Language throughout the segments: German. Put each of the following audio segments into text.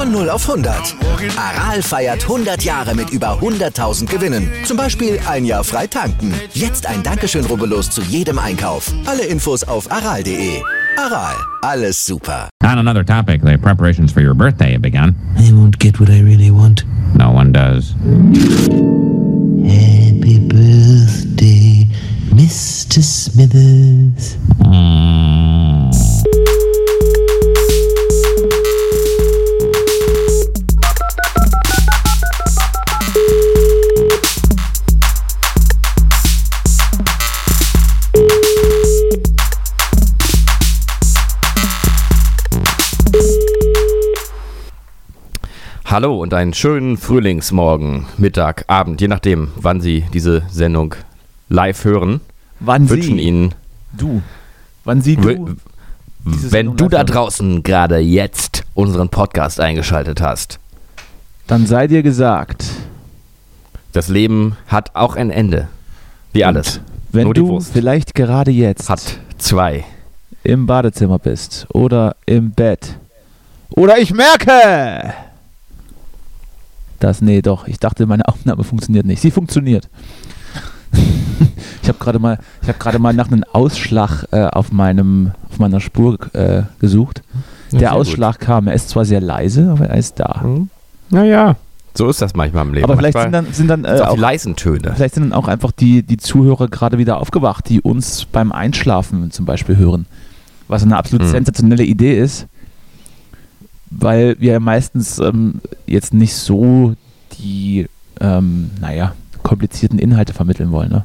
Von 0 auf 100. Aral feiert 100 Jahre mit über 100.000 Gewinnen. Zum Beispiel ein Jahr frei tanken. Jetzt ein Dankeschön, rubbellos zu jedem Einkauf. Alle Infos auf aral.de. Aral, alles super. On another topic, the preparations for your birthday have begun. I won't get what I really want. No one does. Happy birthday, Mr. Smithers. Mm. Hallo und einen schönen Frühlingsmorgen, Mittag, Abend, je nachdem, wann Sie diese Sendung live hören. Wann Wünschen sie? Ihnen, Du. Wann sie du? wenn du da draußen gerade jetzt unseren Podcast eingeschaltet hast, Dann sei dir gesagt. das Leben hat auch ein Ende. Wie alles. Wenn Nur du vielleicht gerade jetzt Hat zwei. im Badezimmer bist oder im Bett oder ich merke das, nee, doch, ich dachte, meine Aufnahme funktioniert nicht. Sie funktioniert. ich habe gerade mal, ich habe gerade mal nach einem Ausschlag äh, auf meinem, auf meiner Spur äh, gesucht. Der sehr gut. Ausschlag kam. Er ist zwar sehr leise, aber er ist da. Naja, so ist das manchmal im Leben. Aber vielleicht sind Manchmal dann, sind dann äh, sind auch auch die leisen Töne. Vielleicht sind dann auch einfach die, die Zuhörer gerade wieder aufgewacht, die uns beim Einschlafen zum Beispiel hören. Was eine absolut Mhm. sensationelle Idee ist, weil wir ja meistens ähm, jetzt nicht so die, ähm, naja, komplizierten Inhalte vermitteln wollen. Ne?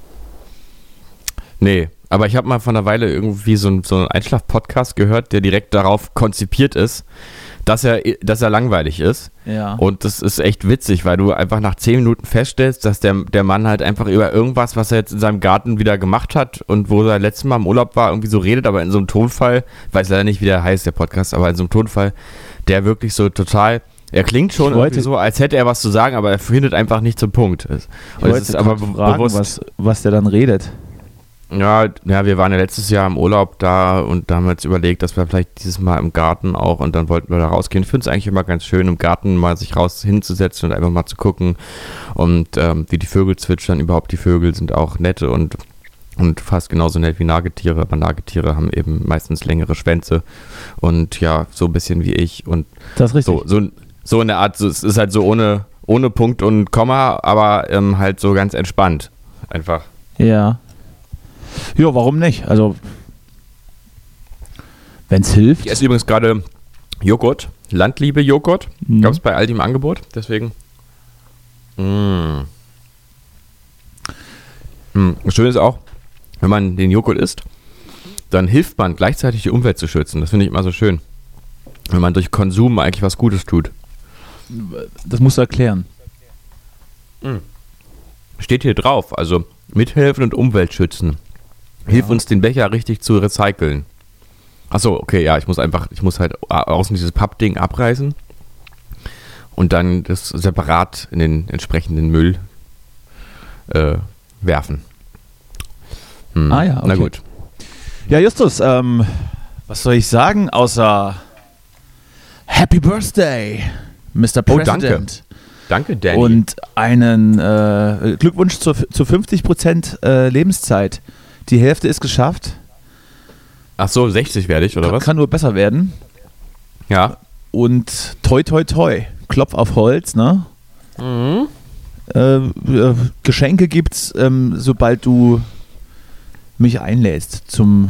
Nee, aber ich habe mal von einer Weile irgendwie so, ein- so einen Einschlaf-Podcast gehört, der direkt darauf konzipiert ist, dass er, dass er langweilig ist. Ja. Und das ist echt witzig, weil du einfach nach zehn Minuten feststellst, dass der, der Mann halt einfach über irgendwas, was er jetzt in seinem Garten wieder gemacht hat und wo er letztes Mal im Urlaub war, irgendwie so redet, aber in so einem Tonfall, ich weiß leider nicht, wie der heißt, der Podcast, aber in so einem Tonfall, der wirklich so total, er klingt schon Ich wollte- so, als hätte er was zu sagen, aber er findet einfach nicht zum Punkt. Und es ist aber be- fragen, bewusst. was, was der dann redet. Ja, ja, wir waren ja letztes Jahr im Urlaub da und da haben wir jetzt überlegt, dass wir vielleicht dieses Mal im Garten auch und dann wollten wir da rausgehen. Ich finde es eigentlich immer ganz schön, im Garten mal sich raus hinzusetzen und einfach mal zu gucken und ähm, wie die Vögel zwitschern. Überhaupt die Vögel sind auch nette und, und fast genauso nett wie Nagetiere, aber Nagetiere haben eben meistens längere Schwänze und ja, so ein bisschen wie ich und Das ist richtig. so, so, so in der Art, so, es ist halt so ohne, ohne Punkt und Komma, aber ähm, halt so ganz entspannt. Einfach. Ja. Ja, warum nicht? Also, wenn es hilft. Ich esse übrigens gerade Joghurt, Landliebe-Joghurt. Mhm. Gab es bei Aldi im Angebot, deswegen. Mm. Mm. Das Schöne ist auch, wenn man den Joghurt isst, dann hilft man gleichzeitig die Umwelt zu schützen. Das finde ich immer so schön. Wenn man durch Konsum eigentlich was Gutes tut. Das musst du erklären. Steht hier drauf, also mithelfen und Umwelt schützen. Hilf uns, den Becher richtig zu recyceln. Achso, okay, ja, ich muss einfach, ich muss halt au- außen dieses Pappding abreißen und dann das separat in den entsprechenden Müll äh, werfen. Hm. Ah ja, Na okay. gut. Ja, Justus, ähm, was soll ich sagen, außer Happy Birthday, Mr. Oh, President. danke. Danke, Danny. Und einen äh, Glückwunsch zur, zu 50% äh, Lebenszeit. Die Hälfte ist geschafft. Ach so, 60 werde ich, oder Kann, was? kann nur besser werden. Ja. Und toi, toi, toi. Klopf auf Holz, ne? Mhm. Äh, äh, Geschenke gibt's, ähm, sobald du mich einlädst zum,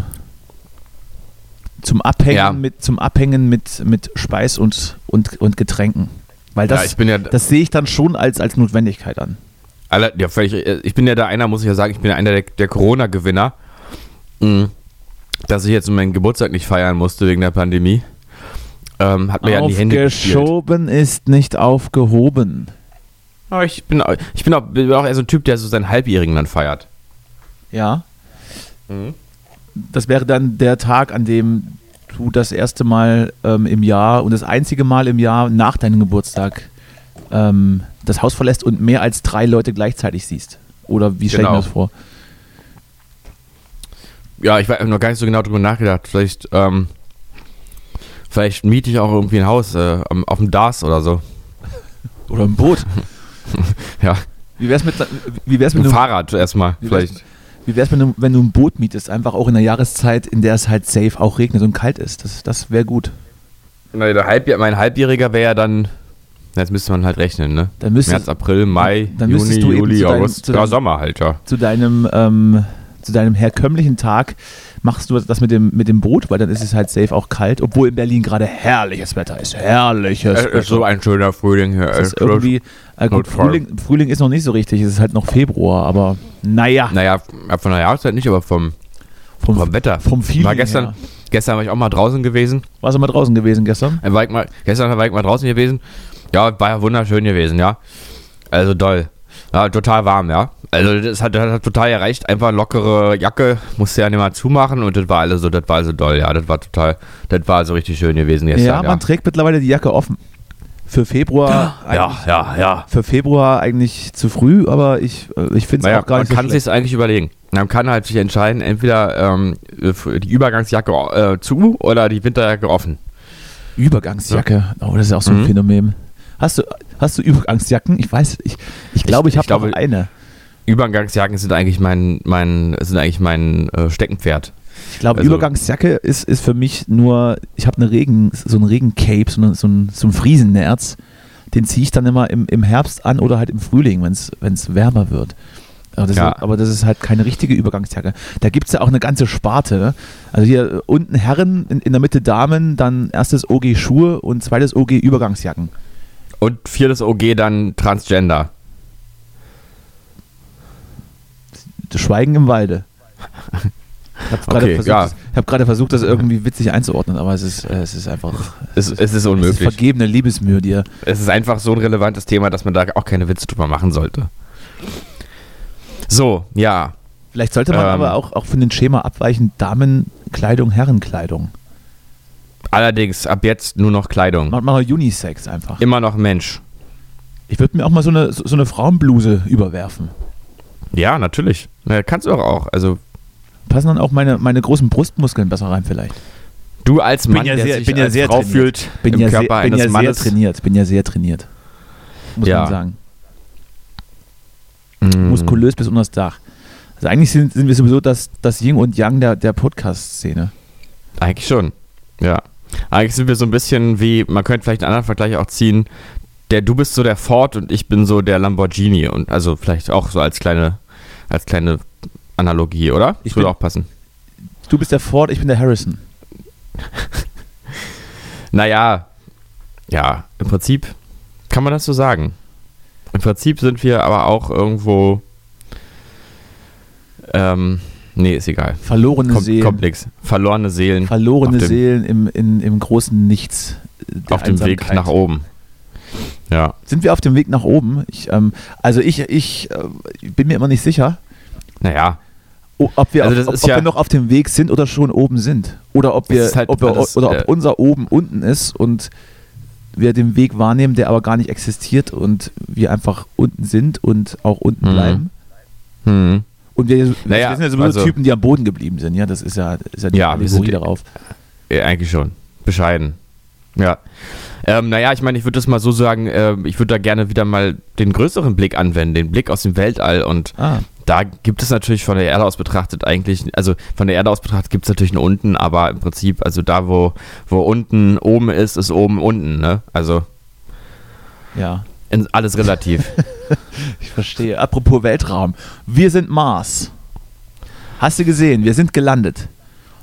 zum Abhängen, Ja. mit, zum Abhängen mit, mit Speis und, und, und Getränken. Weil das, ja, ja, das sehe ich dann schon als, als Notwendigkeit an. Alle, ja, äh, ich bin ja da einer, muss ich ja sagen, ich bin ja einer der, der Corona-Gewinner, Mhm. dass ich jetzt meinen Geburtstag nicht feiern musste wegen der Pandemie. Ähm, hat mir ja in die Hände. Aufgeschoben ist nicht aufgehoben. Aber ich bin, ich bin auch, bin auch eher so ein Typ, der so seinen Halbjährigen dann feiert. Ja. Das wäre dann der Tag, an dem du das erste Mal ähm, im Jahr und das einzige Mal im Jahr nach deinem Geburtstag ähm, das Haus verlässt und mehr als drei Leute gleichzeitig siehst. Oder wie stelle ich mir Genau. das vor? Ja, ich habe noch gar nicht so genau drüber nachgedacht. Vielleicht, ähm, vielleicht miete ich auch irgendwie ein Haus äh, auf dem DARS oder so. Oder im Boot. Ja, Wie wär's mit, wie wär's ein mit, einem, Fahrrad erstmal. Wie wär's- Wie wär's mit einem, wenn du ein Boot mietest, einfach auch in der Jahreszeit, in der es halt safe auch regnet und kalt ist? Das, das wäre gut. Na, der Halbjähr, mein Halbjähriger wäre ja dann. na, Jetzt müsste man halt rechnen, ne? Dann müsstest- März, April, Mai, dann Juni, du Juli, deinem- August. zu ja, deinem- Sommer halt, ja. zu deinem, ähm, zu deinem herkömmlichen Tag machst du das mit dem, mit dem Boot, weil dann ist es halt safe auch kalt, obwohl in Berlin gerade herrliches Wetter ist. Herrliches Es ist so ein schöner Frühling hier. Es ist Es irgendwie, äh, gut. Frühling, Frühling ist noch nicht so richtig, es ist halt noch Februar, aber naja, Naja, von der Jahreszeit nicht, aber vom, vom, vom Wetter. vom Feeling War gestern, her. gestern war ich auch mal draußen gewesen. Warst du mal draußen gewesen gestern? Äh, War ich mal, gestern war ich mal draußen gewesen. Ja, war ja wunderschön gewesen, ja. Also doll. Ja, total warm, ja. Also das hat, das hat total erreicht. Einfach lockere Jacke, musste ja nicht mal zumachen und das war alles so, das war so doll, ja. Das war total, das war so richtig schön gewesen gestern. ja, man trägt mittlerweile die Jacke offen. Für Februar, ja, ja, ja. für Februar eigentlich zu früh, aber ich, äh, ich finde es Naja, auch gar man nicht so kann schlecht. sich eigentlich überlegen. Man kann halt sich entscheiden, entweder ähm, die Übergangsjacke äh, zu oder die Winterjacke offen. Übergangsjacke, oh, das ist auch so ein Mhm. Phänomen. Hast du, hast du Übergangsjacken? Ich weiß, ich, ich glaube, ich, ich habe glaube- eine. Übergangsjacken sind eigentlich mein, mein, sind eigentlich mein äh, Steckenpferd. Ich glaube, Also- Übergangsjacke ist, ist für mich nur, ich habe eine Regen, so ein Regencape, so, eine, so ein, so ein Friesennerz. Den ziehe ich dann immer im, im Herbst an oder halt im Frühling, wenn es wärmer wird. Aber das, Ja. ist, aber das ist halt keine richtige Übergangsjacke. Da gibt es ja auch eine ganze Sparte. Ne? Also hier unten Herren, in, in der Mitte Damen, dann erstes OG Schuhe und zweites OG Übergangsjacken. Und viertes OG dann Transgender. Das Schweigen im Walde. Ich habe gerade Okay, versucht, ja. das- ich hab gerade versucht, das irgendwie witzig einzuordnen, aber es ist, äh, es ist einfach Es, es ist es ist unmöglich. vergebene Liebesmühe dir. Es ist einfach so ein relevantes Thema, dass man da auch keine Witze drüber machen sollte. So, ja. Vielleicht sollte man Ähm. aber auch, auch von dem Schema abweichen, Damenkleidung, Herrenkleidung. Allerdings ab jetzt nur noch Kleidung. Macht mal Unisex einfach. Immer noch Mensch. Ich würde mir auch mal so eine, so eine Frauenbluse überwerfen. Ja, natürlich. Ja, kannst du auch. Also Passen dann auch meine, meine großen Brustmuskeln besser rein vielleicht. du als Mann, ja der sehr- sich bin ja als sehr Frau trainiert. fühlt Bin im ja, Körper sehr, bin eines ja sehr Mannes. trainiert. Bin ja sehr trainiert. Muss Ja. man sagen. Mm. Muskulös bis unter das Dach. Also eigentlich sind, sind wir sowieso das, das Yin und Yang der, der Podcast-Szene. Eigentlich schon. Ja. Eigentlich sind wir so ein bisschen wie, man könnte vielleicht einen anderen Vergleich auch ziehen. Der, du bist so der Ford und ich bin so der Lamborghini. Und also vielleicht auch so als kleine, als kleine Analogie, oder? Ich würde auch passen. Du bist der Ford, ich bin der Harrison. Naja, ja, im Prinzip kann man das so sagen. Im Prinzip sind wir aber auch irgendwo. Ähm, nee, ist egal. Verlorene Kom Seelen. Komplex. Verlorene Seelen Verlorene dem, Seelen im, in, im großen Nichts. auf dem Weg nach oben. Ja. Sind wir auf dem Weg nach oben? Ich, ähm, also ich, ich äh, bin mir immer nicht sicher, Naja, ob, wir, Also auf, das ob, ob ja- wir noch auf dem Weg sind oder schon oben sind. Oder ob Das wir, halt ob, wir alles, oder ob äh, unser oben unten ist und wir den Weg wahrnehmen, der aber gar nicht existiert und wir einfach unten sind und auch unten Mhm. bleiben. hm. Und wir, Naja, wir sind ja sowieso also- Typen, die am Boden geblieben sind. Ja, das ist ja, ist ja die Ja, wir sind Allegorie darauf. Ja, eigentlich schon. Bescheiden. Ja. Ähm, naja, ich meine, ich würde das mal so sagen, äh, ich würde da gerne wieder mal den größeren Blick anwenden, den Blick aus dem Weltall und Ah, da gibt es natürlich von der Erde aus betrachtet eigentlich, also von der Erde aus betrachtet gibt es natürlich einen unten, aber im Prinzip, also da, wo, wo unten oben ist, ist oben unten, ne? Also ja. in, alles relativ. Ich verstehe. Apropos Weltraum. Wir sind Mars. Hast du gesehen? Wir sind gelandet.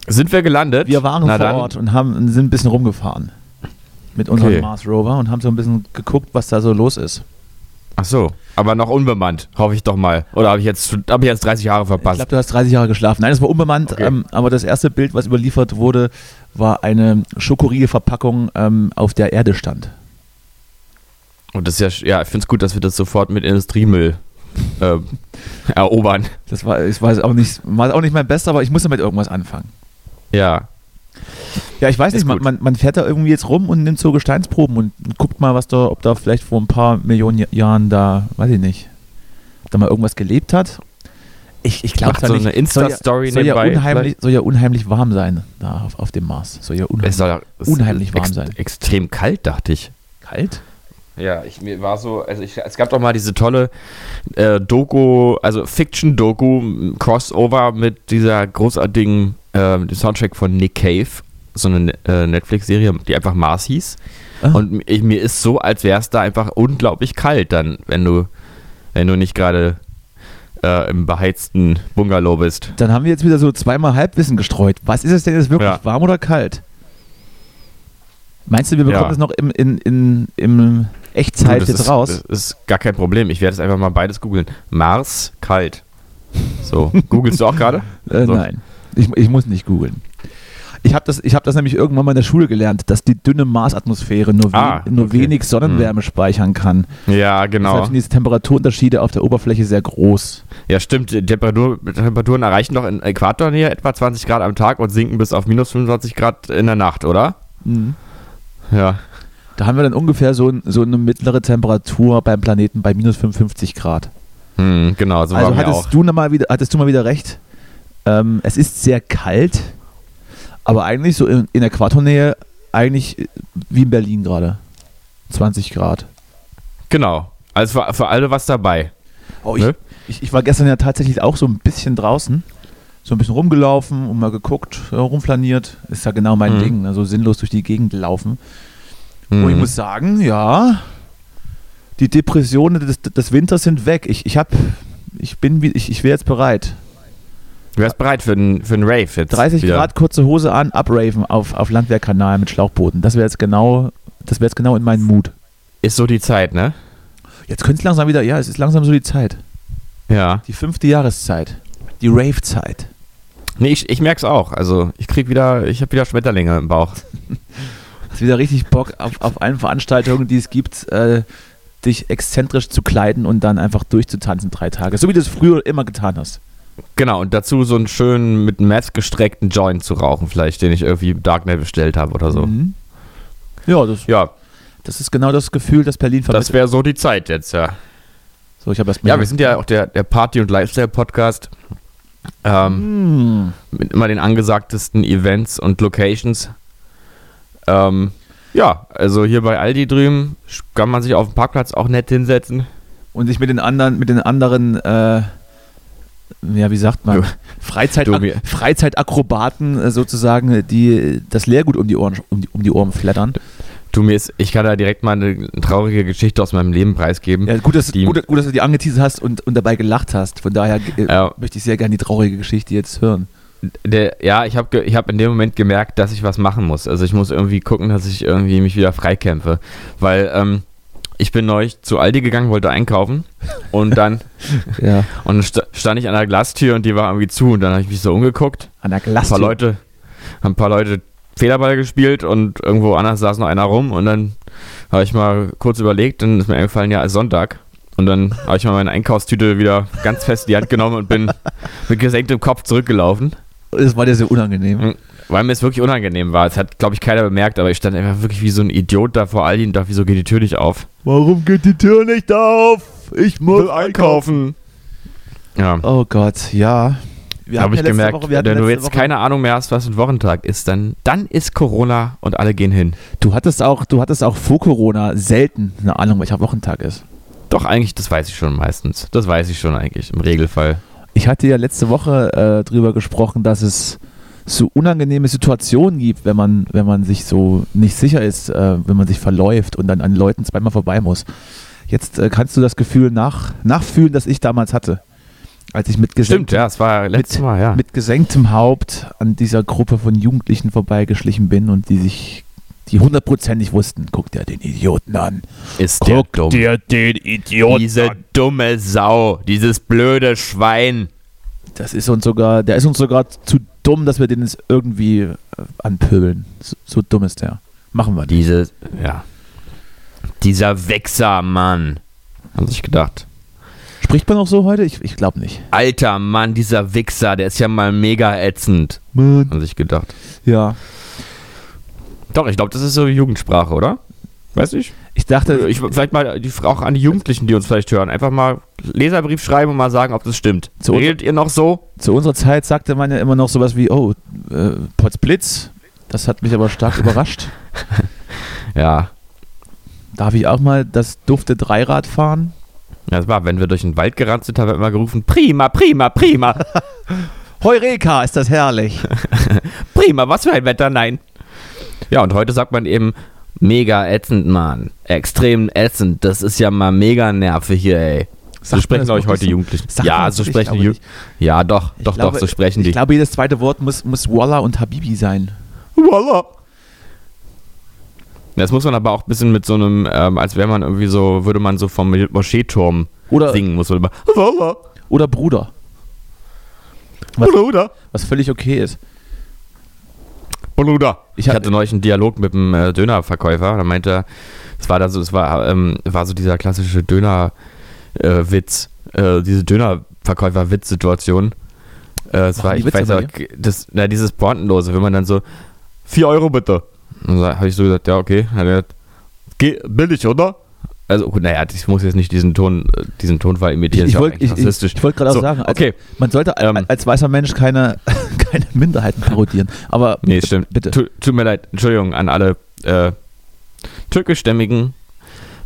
Sind wir gelandet? Wir waren Na vor dann. Ort und haben, sind ein bisschen rumgefahren. Mit unserem Okay. Mars Rover und haben so ein bisschen geguckt, was da so los ist. Ach so, aber noch unbemannt, hoffe ich doch mal. Oder habe ich, jetzt- hab ich jetzt 30 Jahre Ich verpasst? glaube, du hast 30 Jahre geschlafen. Nein, es war unbemannt, Okay. ähm, aber das erste Bild, was überliefert wurde, war eine Schokoriegelverpackung ähm, auf der Erde stand. Und das ist ja, ja, ich finde es gut, dass wir das sofort mit Industriemüll äh, erobern. Das war, ich weiß auch nicht, war auch nicht mein Bester, aber ich muss damit irgendwas anfangen. Ja. Ja, ich weiß Ist nicht, man, man, man fährt da irgendwie jetzt rum und nimmt so Gesteinsproben und guckt mal, was da, ob da vielleicht vor ein paar Millionen Ja- Jahren da, weiß ich nicht, da mal irgendwas gelebt hat. Ich, ich glaube so eine Insta-Story soll, ja, soll, ja unheimlich, soll ja unheimlich warm sein da auf, auf dem Mars. Soll ja unheimlich Es soll es Unheimlich warm ex sein. Extrem kalt, dachte ich. kalt. Ja, ich mir war so, also ich, es gab doch mal diese tolle äh, Doku, also Fiction-Doku, Crossover mit dieser großartigen äh, Soundtrack von Nick Cave, so eine äh, Netflix-Serie, die einfach Mars hieß. Ah. Und ich, mir ist so, als wäre es da einfach unglaublich kalt dann, wenn du, wenn du nicht gerade äh, im beheizten Bungalow bist. Dann haben wir jetzt wieder so zweimal Halbwissen gestreut. Was ist es denn jetzt wirklich, Ja. warm oder kalt? Meinst du, wir bekommen Ja. das noch im, in, in, im Echtzeit jetzt ist, raus? Das ist gar kein Problem. Ich werde es einfach mal beides googeln. Mars, kalt. So, googelst du auch gerade? Äh, So. Nein, ich, ich muss nicht googeln. Ich habe das, ich hab das nämlich irgendwann mal in der Schule gelernt, dass die dünne Marsatmosphäre nur, we Ah, nur okay. wenig Sonnenwärme speichern kann. Ja, Deshalb genau. sind diese Temperaturunterschiede auf der Oberfläche sehr groß. Ja, stimmt. Temperatur, Temperaturen erreichen doch in Äquatornähe etwa 20 Grad am Tag und sinken bis auf minus 25 Grad in der Nacht, oder? Ja. Da haben wir dann ungefähr so, ein, so eine mittlere Temperatur beim Planeten bei minus 55 Grad. Hm, genau, so also hattest auch. du, mal wieder, hattest du mal wieder recht. Ähm, es ist sehr kalt, aber eigentlich so in, in Äquatornähe, eigentlich äh, wie in Berlin gerade. 20 Grad. Genau. Also für, für alle was dabei. Oh, ich, Ne? ich, ich war gestern ja tatsächlich auch so ein bisschen draußen. So ein bisschen rumgelaufen und mal geguckt, ja, rumflaniert. Ist ja genau mein Mhm. Ding, also sinnlos durch die Gegend laufen. Und ich muss sagen, ja, die Depressionen des, des Winters sind weg. Ich, ich hab, ich bin, ich, ich wäre jetzt bereit. Du wärst bereit für einen für einen Rave jetzt. 30 wieder. Grad kurze Hose an, abraven auf, auf Landwehrkanal mit Schlauchbooten. Das wäre jetzt genau, das wäre jetzt genau in meinen Mut. Ist so die Zeit, ne? Jetzt könnte es langsam wieder, ja, es ist langsam so die Zeit. Ja. Die fünfte Jahreszeit. Die Rave-Zeit. Nee, ich, ich merk's auch. Also ich krieg wieder, ich habe wieder Schmetterlinge im Bauch. Wieder richtig Bock auf, auf allen Veranstaltungen, die es gibt, äh, dich exzentrisch zu kleiden und dann einfach durchzutanzen drei Tage. So wie du es früher immer getan hast. Genau, und dazu so einen schönen mit Meth gestreckten Joint zu rauchen, vielleicht, den ich irgendwie im Darknet bestellt habe oder so. Mhm. Ja, das, Ja, das ist genau das Gefühl, das Berlin vermittelt. das wäre so die Zeit jetzt, ja. so, ich habe Ja, wir sind ja auch der, der Party- und Lifestyle-Podcast. Ähm, Hm. mit immer den angesagtesten Events und Locations. Ähm, ja, also hier bei Aldi drüben kann man sich auf dem Parkplatz auch nett hinsetzen. Und sich mit den anderen, mit den anderen, äh, ja, wie sagt man, Freizeit, Freizeitakrobaten äh, sozusagen, die das Leergut um die Ohren, um die, um die Ohren flattern. Du mir ist, ich kann da direkt mal eine traurige Geschichte aus meinem Leben preisgeben. Ja, gut, dass, Die- gut, gut, dass du die angeteasert hast und, und dabei gelacht hast. Von daher äh, möchte ich sehr gerne die traurige Geschichte jetzt hören. Der, ja, ich habe ich hab in dem Moment gemerkt, dass ich was machen muss. Also ich muss irgendwie gucken, dass ich irgendwie mich wieder freikämpfe. Weil ähm, ich bin neulich zu Aldi gegangen, wollte einkaufen und dann Ja. und sta- stand ich an der Glastür und die war irgendwie zu und dann habe ich mich so umgeguckt. An der Ein paar Glastür. Leute, haben ein paar Leute Federball gespielt und irgendwo anders saß noch einer rum und dann habe ich mal kurz überlegt, dann ist mir eingefallen, ja, ist Sonntag. Und dann habe ich mal meine Einkaufstüte wieder ganz fest in die Hand genommen und bin mit gesenktem Kopf zurückgelaufen. Das war dir sehr unangenehm. Mhm. Weil mir es wirklich unangenehm war. Es hat, glaube ich, keiner bemerkt, aber ich stand einfach wirklich wie so ein Idiot da vor Aldi und dachte, wieso geht die Tür nicht auf? Warum geht die Tür nicht auf? Ich muss Ja. Oh Gott, ja. Habe ich ja gemerkt, Woche- wenn du jetzt Woche- keine Ahnung mehr hast, was ein Wochentag ist, dann, dann ist Corona und alle gehen hin. Du hattest auch, du hattest auch vor Corona selten eine Ahnung, welcher Wochentag ist. Doch, eigentlich, das weiß ich schon meistens. Das weiß ich schon eigentlich, im Regelfall. Ich hatte ja letzte Woche äh, drüber gesprochen, dass es so unangenehme Situationen gibt, wenn man, wenn man sich so nicht sicher ist, äh, wenn man sich verläuft und dann an Leuten zweimal vorbei muss. Jetzt äh, kannst du das Gefühl nach, nachfühlen, das ich damals hatte. Als ich mit Stimmt, gesenktem, ja, es war letztes Mal, ja. mit gesenktem Haupt an dieser Gruppe von Jugendlichen vorbeigeschlichen bin und die sich, die hundertprozentig wussten, guck dir den Idioten an. ist der dumm. dir den Idioten Diese dumme Sau, dieses blöde Schwein. Das ist uns sogar, der ist uns sogar zu dumm, dass wir den jetzt irgendwie äh, anpöbeln. So, so dumm ist der. Machen wir die. Diese, ja. Dieser Wichser, Mann. Haben sich gedacht. Spricht man auch so heute? Ich, ich glaube nicht. Alter Mann, dieser Wichser, der ist ja mal mega ätzend. Mann. Haben sich gedacht. Ja. Doch, ich glaube, das ist so Jugendsprache, oder? Weiß ich. Ich dachte, Ich vielleicht mal die, auch an die Jugendlichen, die uns vielleicht hören, einfach mal Leserbrief schreiben und mal sagen, ob das stimmt. Zu- Redet ihr noch so? zu unserer Zeit sagte man ja immer noch sowas wie, oh, äh, Potzblitz. Das hat mich aber stark überrascht. Ja. Darf ich auch mal das dufte Dreirad fahren? Ja, Das war, wenn wir durch den Wald gerannt sind, haben wir immer gerufen, prima, prima, prima, Heureka, ist das herrlich. prima, was für ein Wetter, nein. Ja, und heute sagt man eben, mega ätzend, Mann. Extrem ätzend, das ist ja mal mega nervig hier, ey. So Sagt sprechen, glaube ich, heute so? Jugendlichen. Sagt Ja, so? Ich sprechen die Ja, doch, Ich doch, glaube, doch, so sprechen Ich die. glaube, jedes zweite Wort muss, muss Walla und Habibi sein. Voila. Das muss man aber auch ein bisschen mit so einem, ähm, als wäre man irgendwie so, würde man so vom Moscheeturm Oder, singen, muss man immer. Voila. oder Bruder, Was? Bruder. was völlig okay ist. Bruder. Ich hatte neulich einen Dialog mit einem äh, Dönerverkäufer. Da meinte er, es war da so, es war, ähm, war so dieser klassische Döner-Witz, äh, diese Dönerverkäufer-Witz-Situation. Äh, es war, ich Witze weiß auch, das, na, dieses Pointenlose, wenn man dann so, 4 Euro bitte. Und da habe ich so gesagt, ja, okay. Hat gesagt, "Geh, billig, oder? Also, gut, naja, ich muss jetzt nicht diesen Ton, äh, diesen Tonfall imitieren. Ich, wollte ich, ich wollt gerade auch So, sagen, also, okay. man sollte Ähm. als, weißer Mensch keine, keine Minderheiten parodieren. Aber Nee, stimmt. bitte. Tu, tut mir leid. Entschuldigung an alle äh, türkischstämmigen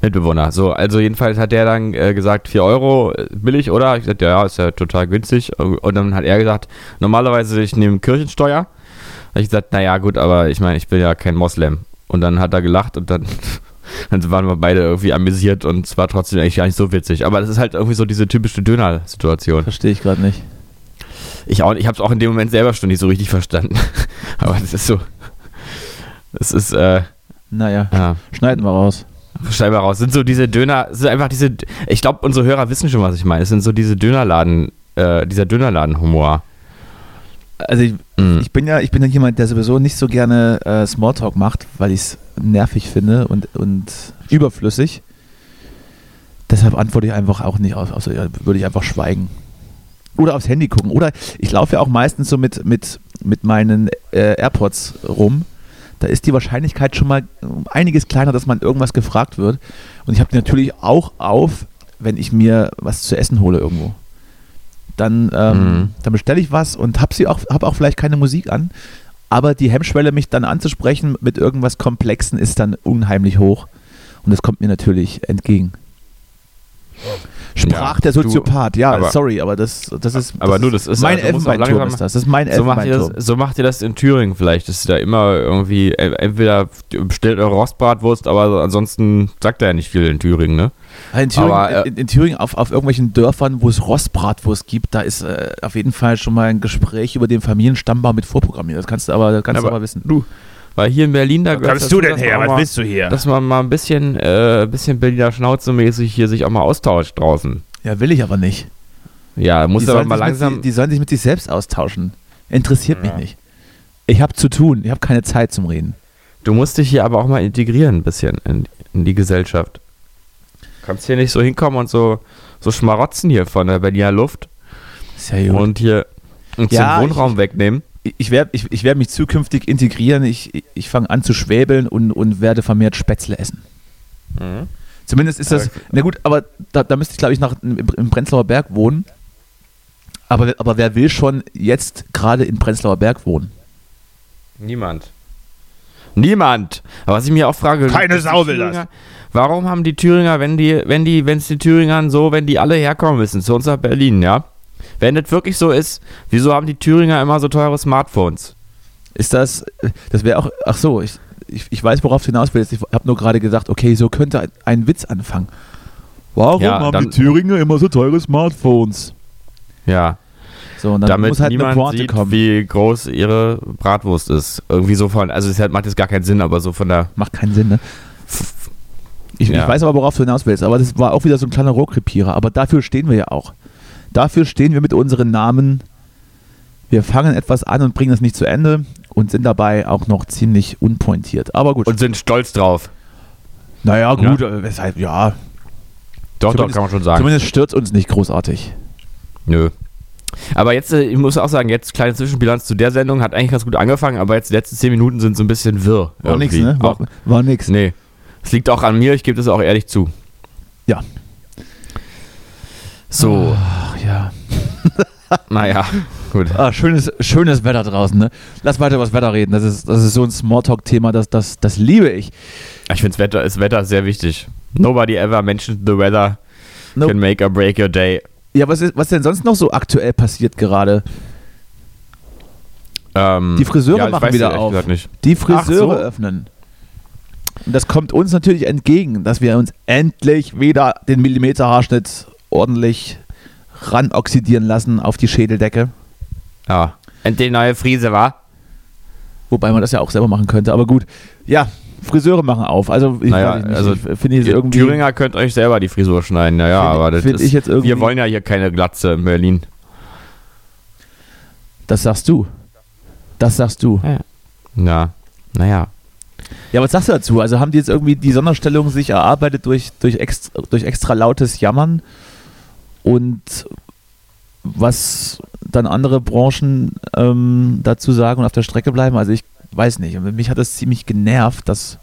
Mitbewohner. So, also jedenfalls hat der dann äh, gesagt, 4 Euro, äh, billig, oder? Ich gesagt, ja, ja, ist ja total günstig. Und dann hat er gesagt, normalerweise ich nehme Kirchensteuer. Ich gesagt, naja, gut, aber ich meine, ich bin ja kein Moslem. Und dann hat er gelacht und dann, dann waren wir beide irgendwie amüsiert und es war trotzdem eigentlich gar nicht so witzig. Aber das ist halt irgendwie so diese typische Döner-Situation. Verstehe ich gerade nicht. Ich, auch- ich habe es auch in dem Moment selber schon nicht so richtig verstanden. Aber das ist so. Es ist, äh, Naja, ja, schneiden wir raus. scheinbar raus. Sind so diese Döner, sind einfach diese. Ich glaube, unsere Hörer wissen schon, was ich meine. Es sind so diese Dönerladen, äh, dieser Dönerladen-Humor. Also ich, Mhm. ich bin ja, ich bin ja jemand, der sowieso nicht so gerne äh, Smalltalk macht, weil ich es nervig finde und, und überflüssig. Deshalb antworte ich einfach auch nicht auf, also würde ich einfach schweigen. Oder aufs Handy gucken. Oder ich laufe ja auch meistens so mit, mit, mit meinen äh, AirPods rum. Da ist die Wahrscheinlichkeit schon mal um einiges kleiner, dass man irgendwas gefragt wird. Und ich habe die natürlich auch auf, wenn ich mir was zu essen hole irgendwo. Dann, ähm, Mhm. dann bestelle ich was und habe sie auch, habe auch vielleicht keine Musik an. Aber die Hemmschwelle, mich dann anzusprechen mit irgendwas Komplexen, ist dann unheimlich hoch. Und das kommt mir natürlich entgegen. Sprach Ja, der du- Soziopath. ja, aber- sorry, aber das, das ist. Aber nur, das ist- mein also Elfenbeinturm ist das. Das ist mein So macht, ihr das, so macht ihr das in Thüringen vielleicht. Das ist da immer irgendwie, äh, entweder bestellt eure Rostbratwurst, aber ansonsten sagt er ja nicht viel in Thüringen, ne? In Thüringen, Aber, äh, in, in Thüringen auf, auf irgendwelchen Dörfern, wo es Rostbratwurst gibt, da ist äh, auf jeden Fall schon mal ein Gespräch über den Familienstammbaum mit vorprogrammiert. Das kannst du aber, das kannst du Aber aber wissen. Du, weil hier in Berlin, da gehört dazu, dass man auch mal- du hier? Dass man mal ein bisschen, äh, bisschen Berliner Schnauze-mäßig hier sich auch mal austauscht draußen. Ja, will ich aber nicht. Ja, muss aber mal langsam. Mit, die, die sollen sich mit sich selbst austauschen. Interessiert mich nicht. Ich habe zu tun. Ich habe keine Zeit zum Reden. du musst dich hier aber auch mal integrieren ein bisschen in, in die Gesellschaft. Kannst hier nicht so hinkommen und so, so schmarotzen hier von der Berliner Luft Ist ja gut. und hier uns Ja, den Wohnraum ich- wegnehmen. ich, werde ich, ich werd mich zukünftig integrieren. Ich, ich, fange an zu schwäbeln und, und werde vermehrt Spätzle essen. Zumindest ist das. Okay. Na gut, aber da, da müsste ich, glaube ich, noch im, im Prenzlauer Berg wohnen. Aber, aber wer will schon jetzt gerade in Prenzlauer Berg wohnen? Niemand. Niemand. Aber was ich mir auch frage, Keine Sau will das. Warum haben die Thüringer, wenn die, wenn die, wenn es die Thüringern so, wenn die alle herkommen müssen zu uns nach Berlin, ja? Wenn das wirklich so ist, wieso haben die Thüringer immer so teure Smartphones? Ist das. Das wäre auch. Ach so, ich, ich, ich weiß, worauf du hinaus willst. Ich habe nur gerade gesagt, okay, so könnte ein, ein Witz anfangen. Warum Ja, haben dann- die Thüringer immer so teure Smartphones? Ja, So, und dann damit muss halt eine niemand Pointe sieht, kommen. wie groß ihre Bratwurst ist. Irgendwie so von, also es hat- macht jetzt gar keinen Sinn, aber so von der, Macht keinen Sinn, ne? Ich, Ja. ich weiß aber, worauf du hinaus willst. Aber das war auch wieder so ein kleiner Rohrkrepierer. Aber dafür stehen wir ja auch. Dafür stehen wir mit unseren Namen. Wir fangen etwas an und bringen es nicht zu Ende und sind dabei auch noch ziemlich unpointiert. Aber gut. und sind stolz drauf. Naja, gut, äh, weshalb, ja. Doch, doch, Zumindest- kann man schon sagen. Zumindest stört uns nicht großartig. Nö. Aber jetzt, äh, ich muss auch sagen, jetzt kleine Zwischenbilanz zu der Sendung, hat eigentlich ganz gut angefangen, aber jetzt die letzten 10 Minuten sind so ein bisschen wirr. War nix, irgendwie. ne? War, war nix. nee. Es liegt auch an mir, ich gebe das auch ehrlich zu. Ja. So, Ach ja. naja, gut. Ah, schönes, schönes Wetter draußen, ne? Lass weiter über das Wetter reden. Das ist, das ist so ein Smalltalk-Thema, das, das, das liebe ich. Ich finde das Wetter, das Wetter sehr wichtig. Nobody ever mentioned the weather Nope. can make or break your day. Ja, was, ist, was denn sonst noch so aktuell passiert gerade? Ähm, Die Friseure ja, machen wieder auf. Die Friseure Ach so. öffnen. Und das kommt uns natürlich entgegen, dass wir uns endlich wieder den Millimeterhaarschnitt ordentlich ranoxidieren lassen auf die Schädeldecke. Ja. Endlich neue Friese, war? Wobei man das ja auch selber machen könnte. Aber gut, ja, Friseure machen auf. Also, ich Naja, nicht, also ich finde ich Ihr irgendwie. Thüringer könnt euch selber die Frisur schneiden. Naja, Find- aber das find ist, ich jetzt irgendwie- wir wollen ja hier keine Glatze in Berlin. Das sagst du. Das sagst du. Ja, naja. Ja, was sagst du dazu? Also haben die jetzt irgendwie die Sonderstellung sich erarbeitet durch, durch, extra, durch extra lautes Jammern und was dann andere Branchen ähm, dazu sagen und auf der Strecke bleiben? Also ich weiß nicht. Mich hat das ziemlich genervt, dass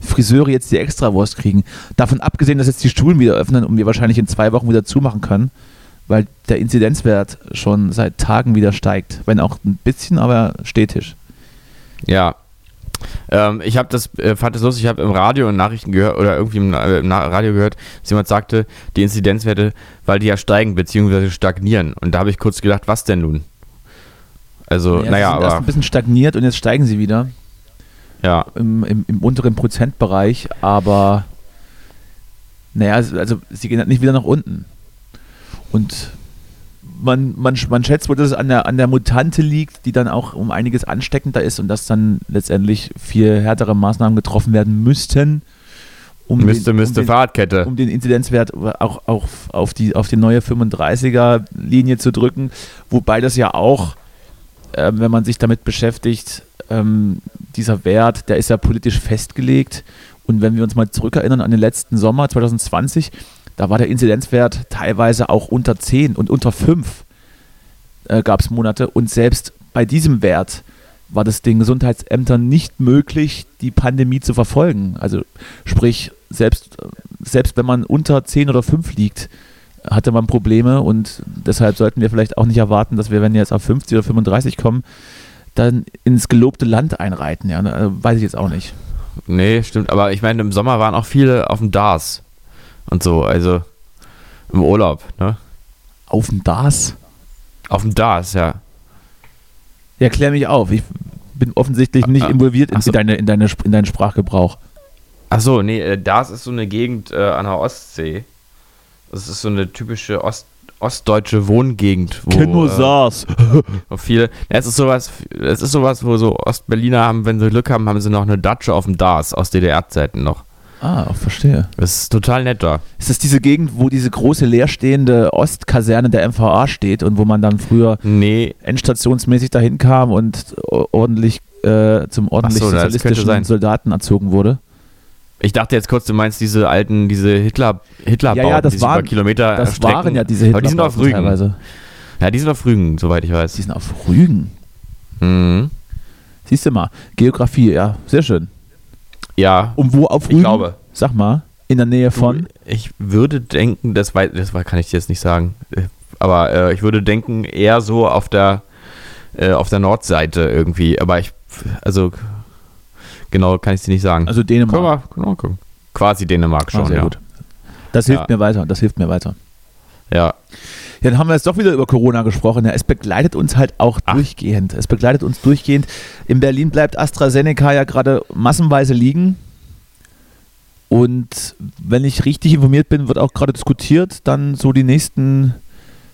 Friseure jetzt die Extrawurst kriegen. Davon abgesehen, dass jetzt die Schulen wieder öffnen und wir wahrscheinlich in zwei Wochen wieder zumachen können, weil der Inzidenzwert schon seit Tagen wieder steigt. Wenn auch ein bisschen, aber stetig. Ja. Ähm, ich habe das, äh, fand das lustig, ich habe im Radio in Nachrichten gehört oder irgendwie im, äh, im Radio gehört, dass jemand sagte, die Inzidenzwerte, weil die ja steigen bzw. stagnieren. Und da habe ich kurz gedacht, was denn nun? Also, Ja, sie naja, sind erst aber ein bisschen stagniert und jetzt steigen sie wieder. ja. im, im, im unteren Prozentbereich, aber naja, es- also sie gehen halt nicht wieder nach unten. Und man, man, man schätzt wohl, dass es an der, an der Mutante liegt, die dann auch um einiges ansteckender ist und dass dann letztendlich viel härtere Maßnahmen getroffen werden müssten, um Müsste, den, müsste um den, Fahrradkette. um den Inzidenzwert auch, auch auf, die, auf die neue 35er-Linie zu drücken, wobei das ja auch, ähm, wenn man sich damit beschäftigt, ähm, dieser Wert, der ist ja politisch festgelegt. Und wenn wir uns mal zurückerinnern an den letzten Sommer 2020, da war der Inzidenzwert teilweise auch unter 10 und unter 5 äh, gab es Monate. Und selbst bei diesem Wert war das den Gesundheitsämtern nicht möglich, die Pandemie zu verfolgen. Also sprich, selbst, selbst wenn man unter 10 oder 5 liegt, hatte man Probleme und deshalb sollten wir vielleicht auch nicht erwarten, dass wir, wenn wir jetzt auf 50 oder 35 kommen, dann ins gelobte Land einreiten. Ja, ne? weiß ich jetzt auch nicht. Nee, stimmt. Aber ich meine, im Sommer waren auch viele auf dem DARS und so, also im Urlaub, ne? Auf dem DAS? Auf dem DARS, ja. Ja, klär mich auf. Ich bin offensichtlich nicht ah. involviert in, so. deine, in, deine, in deinen Sprachgebrauch. Ach so, nee, äh, DARS ist so eine Gegend äh, an der Ostsee. Das ist so eine typische Ost ostdeutsche Wohngegend, wo, äh, SARS. wo viele. Es ist sowas, es ist sowas, wo so Ostberliner haben, wenn sie Glück haben, haben sie noch eine Datsche auf dem DARS aus DDR-Zeiten noch. Ah, verstehe. Das ist total nett da. Ist das diese Gegend, wo diese große leerstehende Ostkaserne der MVA steht und wo man dann früher Nee, endstationsmäßig dahin kam und ordentlich äh, zum ordentlich so, sozialistischen. Soldaten erzogen wurde? Ich dachte jetzt kurz, du meinst diese alten, diese Hitler, Hitler Ja, ja, das die waren- über Kilometer Das erstrecken. waren ja diese Aber die sind auf Hitlerbauten Rügen. teilweise. Ja, die sind auf Rügen, soweit ich weiß. Die sind auf Rügen. Mhm. Siehst du mal, Geografie, ja, sehr schön. Ja, Und wo auf Ich Rügen? glaube. Sag mal, in der Nähe von? Ich würde denken, das, wei- das kann ich dir jetzt nicht sagen, aber äh, ich würde denken, eher so auf der, äh, auf der Nordseite irgendwie. Aber ich, also genau kann ich dir nicht sagen. Also Dänemark. Können wir, gucken. Quasi Dänemark schon, Ah, sehr ja. gut. Das hilft Ja. mir weiter, das hilft mir weiter. Ja, Ja, dann haben wir jetzt doch wieder über Corona gesprochen. Ja, es begleitet uns halt auch Ach. durchgehend. Es begleitet uns durchgehend. In Berlin bleibt AstraZeneca ja gerade massenweise liegen. Und wenn ich richtig informiert bin, wird auch gerade diskutiert, dann so die nächsten,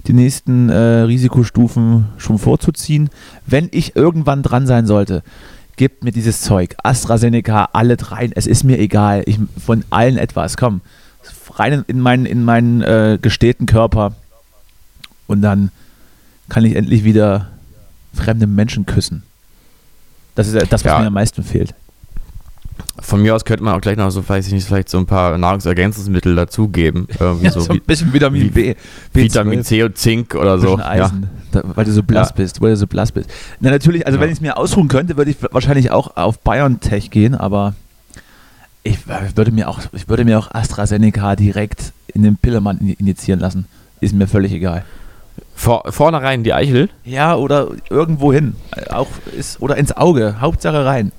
die nächsten äh, Risikostufen schon vorzuziehen. Wenn ich irgendwann dran sein sollte, gebt mir dieses Zeug. AstraZeneca, alle rein. Es ist mir egal. Ich, von allen etwas. Komm, rein in- in meinen, in meinen äh, gestählten Körper. Und dann kann ich endlich wieder fremde Menschen küssen. Das ist das, was Ja. mir am meisten fehlt. Von mir aus könnte man auch gleich noch so, weiß ich nicht, vielleicht so ein paar Nahrungsergänzungsmittel dazugeben. Irgendwie Ja, so, so ein bisschen Vitamin B. B12. Vitamin C und Zink oder so. Eisen, da, weil du so blass Ja. bist, weil du so blass bist. Na natürlich, also Ja. wenn ich es mir ausruhen könnte, würde ich wahrscheinlich auch auf BioNTech gehen, aber ich äh, würde mir auch, ich würde mir auch AstraZeneca direkt in den Pillemann in- injizieren lassen. Ist mir völlig egal. Vor, vorne rein die Eichel. Ja, oder irgendwo hin. Äh, Auch ist, oder ins Auge. Hauptsache rein.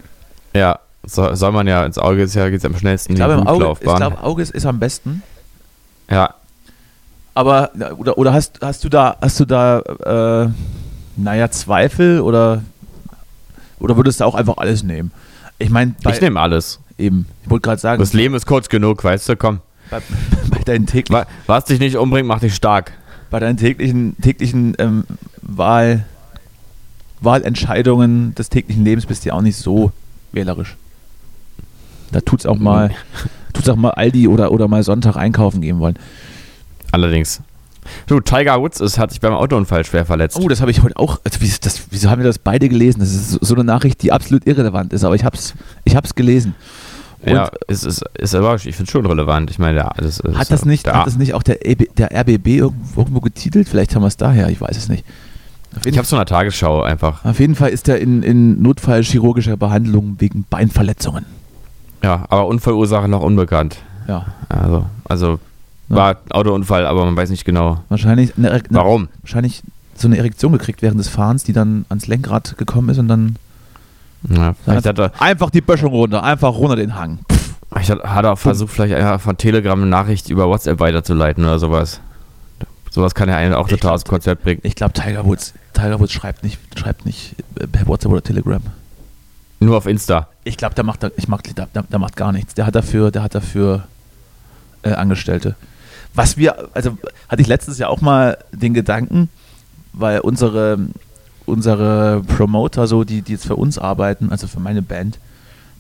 Ja, so, soll man ja ins Auge ist ja geht's am schnellsten Ich glaube, im Auge, ich glaube, Auge ist, ist am besten. ja, Aber, oder, oder hast, hast du da, hast du da, äh, naja, Zweifel oder, oder würdest du auch einfach alles nehmen? Ich meine, ich nehme alles. eben, ich wollte gerade sagen, Das Leben ist kurz genug, weißt du, komm. bei, bei, deinen täglichen, Wa- Was dich nicht umbringt, macht dich stark. bei deinen täglichen, täglichen ähm, Wahl, Wahlentscheidungen des täglichen Lebens bist du ja auch nicht so wählerisch. Da tut's auch mal, tut's auch mal Aldi oder, oder mal Sonntag einkaufen gehen wollen. Allerdings. Du, Tiger Woods ist, hat sich beim Autounfall schwer verletzt. Oh, das habe ich heute auch. Also wie, das, wieso haben wir das beide gelesen? Das ist so, eine Nachricht, die absolut irrelevant ist, aber ich hab's, ich hab's gelesen. Und ja, ist, ist, ist aber, ich finde es schon relevant. Ich meine, das ist, hat das nicht, der, hat das nicht auch der, EB, der RBB irgendwo, irgendwo getitelt? Vielleicht haben wir es daher, ich weiß es nicht. Ich habe so eine Tagesschau einfach. auf jeden Fall ist er in, in notfallchirurgischer Behandlung wegen Beinverletzungen. Ja, aber Unfallursache noch unbekannt. Ja, Also, also Ja. war Autounfall, aber man weiß nicht genau. wahrscheinlich, eine, eine, Warum? wahrscheinlich so eine Erektion gekriegt während des Fahrens, die dann ans Lenkrad gekommen ist und dann Ja, vielleicht hat er, einfach die Böschung runter, einfach runter den Hang. Pff. ich hat, hat er auch versucht, vielleicht einfach von Telegram eine Nachricht über WhatsApp weiterzuleiten oder sowas. Sowas kann ja einen auch total glaub, aus dem Konzept bringen. Ich glaube, Tiger Woods, Tiger Woods schreibt nicht, schreibt nicht äh, per WhatsApp oder Telegram. Nur auf Insta. Ich glaube, der macht, ich mag, der, der, macht gar nichts. Der hat dafür, der hat dafür äh, Angestellte. Was wir, also hatte ich letztes Jahr auch mal den Gedanken, weil unsere, unsere Promoter, so die, die jetzt für uns arbeiten, also für meine Band,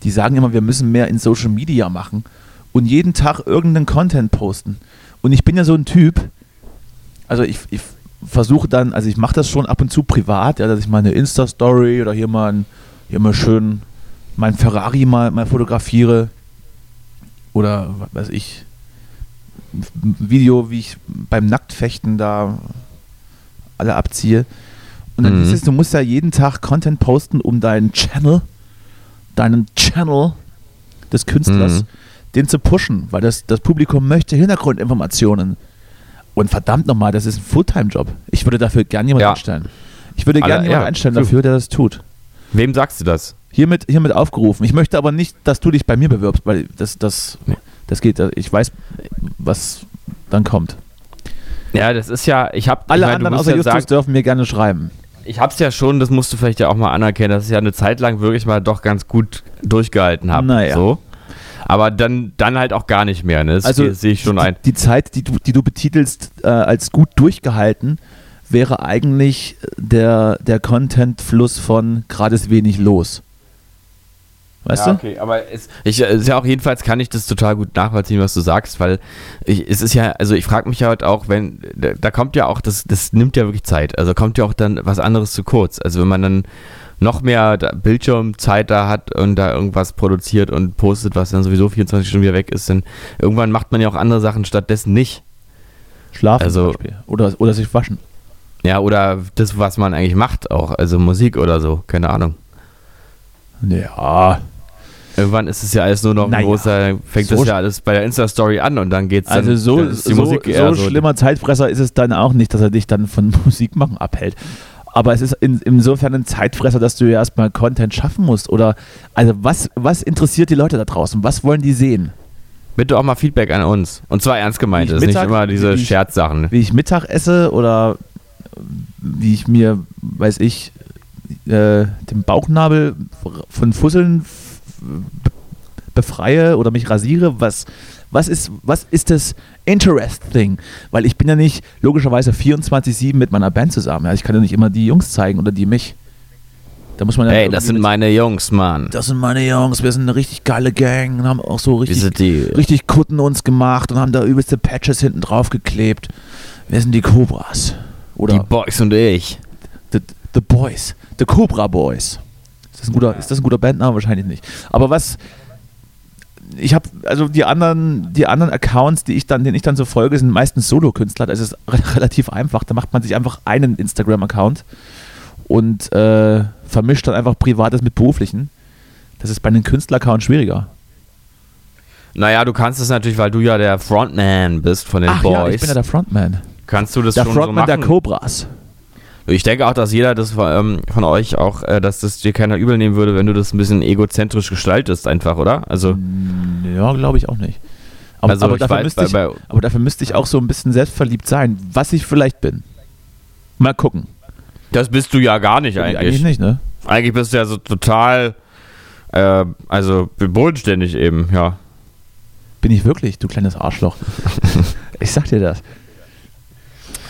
die sagen immer, wir müssen mehr in Social Media machen und jeden Tag irgendeinen Content posten. Und ich bin ja so ein Typ, also ich, ich versuche dann, also ich mache das schon ab und zu privat, ja, dass ich mal eine Insta-Story oder hier mal, ein, hier mal schön mein Ferrari mal, mal fotografiere oder was weiß ich, ein Video, wie ich beim Nacktfechten da alle abziehe. Und dann Mhm. ist es, du musst ja jeden Tag Content posten, um deinen Channel, deinen Channel des Künstlers, Mhm. den zu pushen, weil das, das Publikum möchte Hintergrundinformationen. Und verdammt nochmal, das ist ein Fulltime-Job. Ich würde dafür gern jemanden Ja. einstellen. Ich würde Alle- gern jemanden ja, einstellen dafür, der das tut. Wem sagst du das? Hiermit, hiermit aufgerufen. Ich möchte aber nicht, dass du dich bei mir bewirbst, weil das, das, das geht. Ich weiß, was dann kommt. Ja, das ist ja, ich habe Alle ich mein, anderen außer ja Justus sagen, dürfen mir gerne schreiben. ich hab's ja schon, das musst du vielleicht ja auch mal anerkennen, dass ich ja eine Zeit lang wirklich mal doch ganz gut durchgehalten habe. Naja. So. Aber dann, dann halt auch gar nicht mehr, ne? Das Also sehe ich schon ein. Die, die Zeit, die du, die du betitelst äh, als gut durchgehalten, wäre eigentlich der, der Content-Fluss von gerade ist wenig los. Weißt ja, du? okay, aber es, ich, es ist ja auch jedenfalls kann ich das total gut nachvollziehen, was du sagst, weil ich, es ist ja, also ich frage mich ja halt auch, wenn, da, da kommt ja auch, das, das nimmt ja wirklich Zeit, also kommt ja auch dann was anderes zu kurz. Also wenn man dann noch mehr Bildschirmzeit da hat und da irgendwas produziert und postet, was dann sowieso 24 Stunden wieder weg ist, dann irgendwann macht man ja auch andere Sachen stattdessen nicht. Schlafen Also- zum Beispiel. Oder, oder sich waschen. Ja, oder das, was man eigentlich macht auch, also Musik oder so, keine Ahnung. Ja. Irgendwann ist es ja alles nur noch ein Naja, großer, fängt so das ja alles bei der Insta-Story an und dann geht's dann, Also so, dann ist die so, Musik so, eher schlimmer Zeitfresser ist es dann auch nicht, dass er dich dann von Musik machen abhält. Aber es ist in, insofern ein Zeitfresser, dass du ja erstmal Content schaffen musst. Oder also was, was interessiert die Leute da draußen? Was wollen die sehen? Bitte auch mal Feedback an uns. Und zwar ernst gemeint. Das ist nicht immer diese ich- Scherzsachen. Wie ich Mittag esse oder wie ich mir, weiß ich, äh, den Bauchnabel von Fusseln befreie oder mich rasiere, was, was, ist, was ist das Interesting? Weil ich bin ja nicht logischerweise 24-7 mit meiner Band zusammen. Ja, ich kann ja nicht immer die Jungs zeigen oder die mich. Da muss man ja Hey, das sind meine Jungs, Mann. das sind meine Jungs, wir sind eine richtig geile Gang und haben auch so Wir richtig, die. richtig Kutten uns gemacht und haben da übelste Patches hinten drauf geklebt. Wir sind die Cobras. Die Oder Boys und ich. the, the Boys. The Cobra Boys. Ist das, ein guter, ist das ein guter Bandname? Wahrscheinlich nicht. Aber was, ich habe, also die anderen, die anderen Accounts, die ich dann, denen ich dann so folge, sind meistens Solo-Künstler. Das ist re- relativ einfach. Da macht man sich einfach einen Instagram-Account und äh, vermischt dann einfach Privates mit Beruflichen. Das ist bei einem Künstler-Account schwieriger. Naja, du kannst es natürlich, weil du ja der Frontman bist von den Ach Boys. ja, ich bin ja der Frontman. kannst du das Der schon Frontman so der machen? Cobras. Ich denke auch, dass jeder das ähm, von euch auch, äh, dass das dir keiner übel nehmen würde, wenn du das ein bisschen egozentrisch gestaltest, einfach, oder? Also, Ja, glaube ich auch nicht. Aber, Also aber, dafür weiß, müsste bei- ich, bei- aber dafür müsste ich auch so ein bisschen selbstverliebt sein, was ich vielleicht bin. Mal gucken. das bist du ja gar nicht eigentlich. Eigentlich nicht, ne? Eigentlich bist du ja so total, äh, also bodenständig eben, ja. Bin ich wirklich, du kleines Arschloch. ich sag dir das.